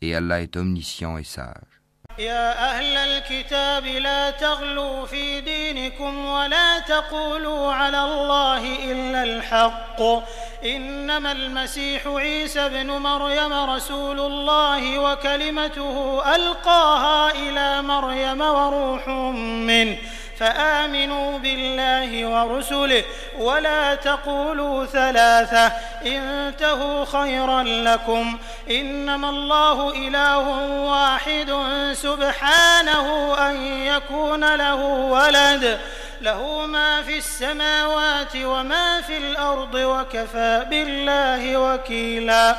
Et Allah est omniscient et sage. يا أهل الكتاب لا تغلوا في دينكم ولا تقولوا على الله إلا الحق إنما المسيح عيسى بن مريم رسول الله وكلمته ألقاها إلى مريم وروح منه فآمنوا بالله ورسله ولا تقولوا ثلاثة انتهوا خيرا لكم إنما الله إله واحد سبحانه أن يكون له ولد له ما في السماوات وما في الأرض وكفى بالله وكيلا.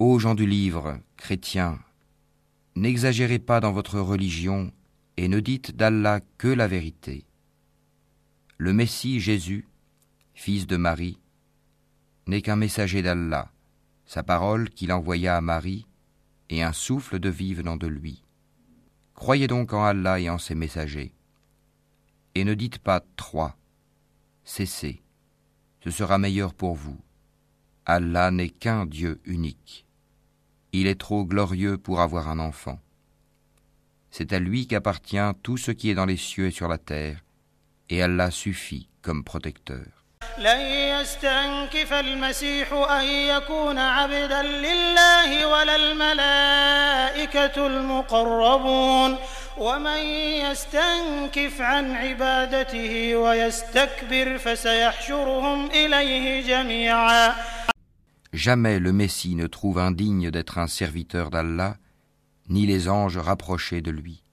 Ô gens du livre, chrétiens, n'exagérez pas dans votre religion et ne dites d'Allah que la vérité. Le Messie Jésus, fils de Marie, n'est qu'un messager d'Allah, sa parole qu'il envoya à Marie, et un souffle de vie venant de lui. Croyez donc en Allah et en ses messagers. Et ne dites pas trois, cessez, ce sera meilleur pour vous. Allah n'est qu'un Dieu unique. Il est trop glorieux pour avoir un enfant. C'est à lui qu'appartient tout ce qui est dans les cieux et sur la terre, et Allah suffit comme protecteur. لن يستنكف المسيح أن يكون عبدا لله ولا الملائكة المقربون ومن يستنكف عن عبادته ويستكبر فسيحشرهم إليه جميعا Jamais le Messie ne trouve indigne d'être un serviteur d'Allah, ni les anges rapprochés de lui.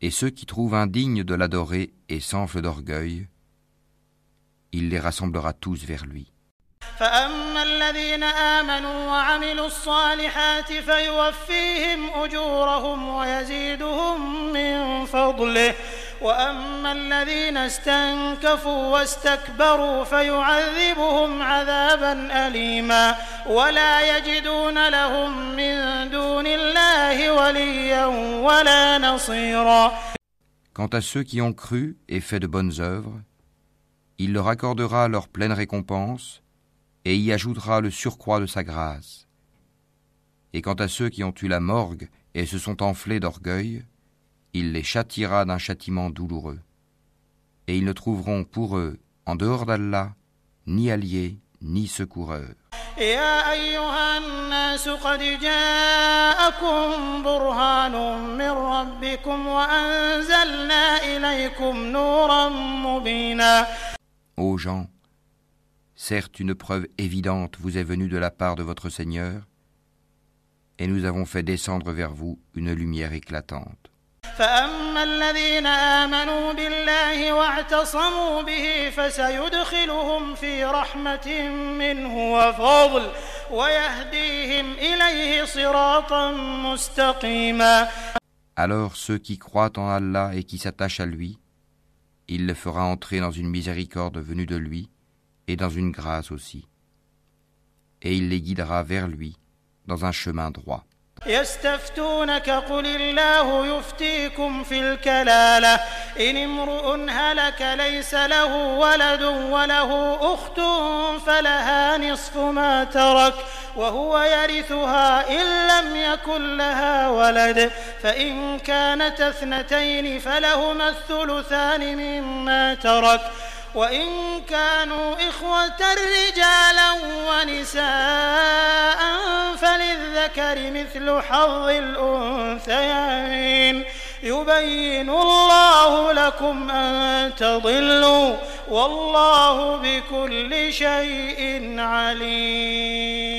Et ceux qui trouvent indignes de l'adorer et s'enflent d'orgueil, il les rassemblera tous vers lui. فأما الذين آمنوا وعملوا الصالحات فيوفيهم أجورهم ويزيدهم من فضله وأما الذين استنكفوا واستكبروا فيعذبهم عذابا أليما ولا يجدون لهم من دون الله وليا ولا نصيرا Quant à ceux qui ont cru et fait de bonnes œuvres, il leur accordera leur pleine récompense et y ajoutera le surcroît de sa grâce. Et quant à ceux qui ont eu la morgue et se sont enflés d'orgueil, il les châtiera d'un châtiment douloureux. Et ils ne trouveront pour eux, en dehors d'Allah, ni alliés, ni secoureurs. يا أيها الناس قد جاءكم برهان من ربكم وأنزلنا إليكم نورا مبينا Ô gens, certes une preuve évidente vous est venue de la part de votre Seigneur, et nous avons fait descendre vers vous une lumière éclatante. فأما الذين آمنوا بالله واعتصموا به فسيدخلهم في رحمة منه وفضل ويهديهم إليه صراطا مستقيما Alors ceux qui croient en Allah et qui s'attachent à lui, il les fera entrer dans une miséricorde venue de lui et dans une grâce aussi. Et il les guidera vers lui dans un chemin droit. يستفتونك قل الله يفتيكم في الكلالة. إن امرؤ هلك ليس له ولد وله أخت فلها نصف ما ترك وهو يرثها إن لم يكن لها ولد. فإن كانت اثنتين فلهما الثلثان مما ترك. وإن كانوا إخوة رجالا ونساء فللذكر مثل حظ الأنثيين يبين الله لكم أن تضلوا والله بكل شيء عليم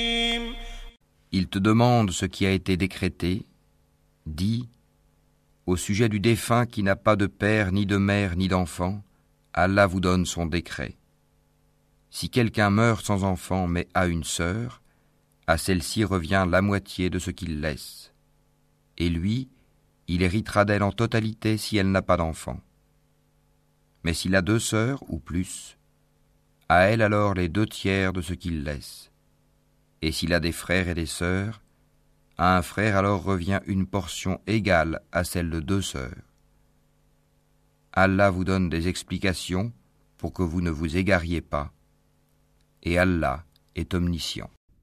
Il te demande ce qui a été décrété. Dis, au sujet du défunt qui n'a pas de père, ni de mère, ni d'enfant, Allah vous donne son décret. Si quelqu'un meurt sans enfant mais a une sœur, à celle-ci revient la moitié de ce qu'il laisse. Et lui, il héritera d'elle en totalité si elle n'a pas d'enfant. Mais s'il a deux sœurs ou plus, à elle alors les deux tiers de ce qu'il laisse. Et s'il a des frères et des sœurs, à un frère alors revient une portion égale à celle de deux sœurs. Allah vous donne des explications pour que vous ne vous égariez pas, et Allah est omniscient.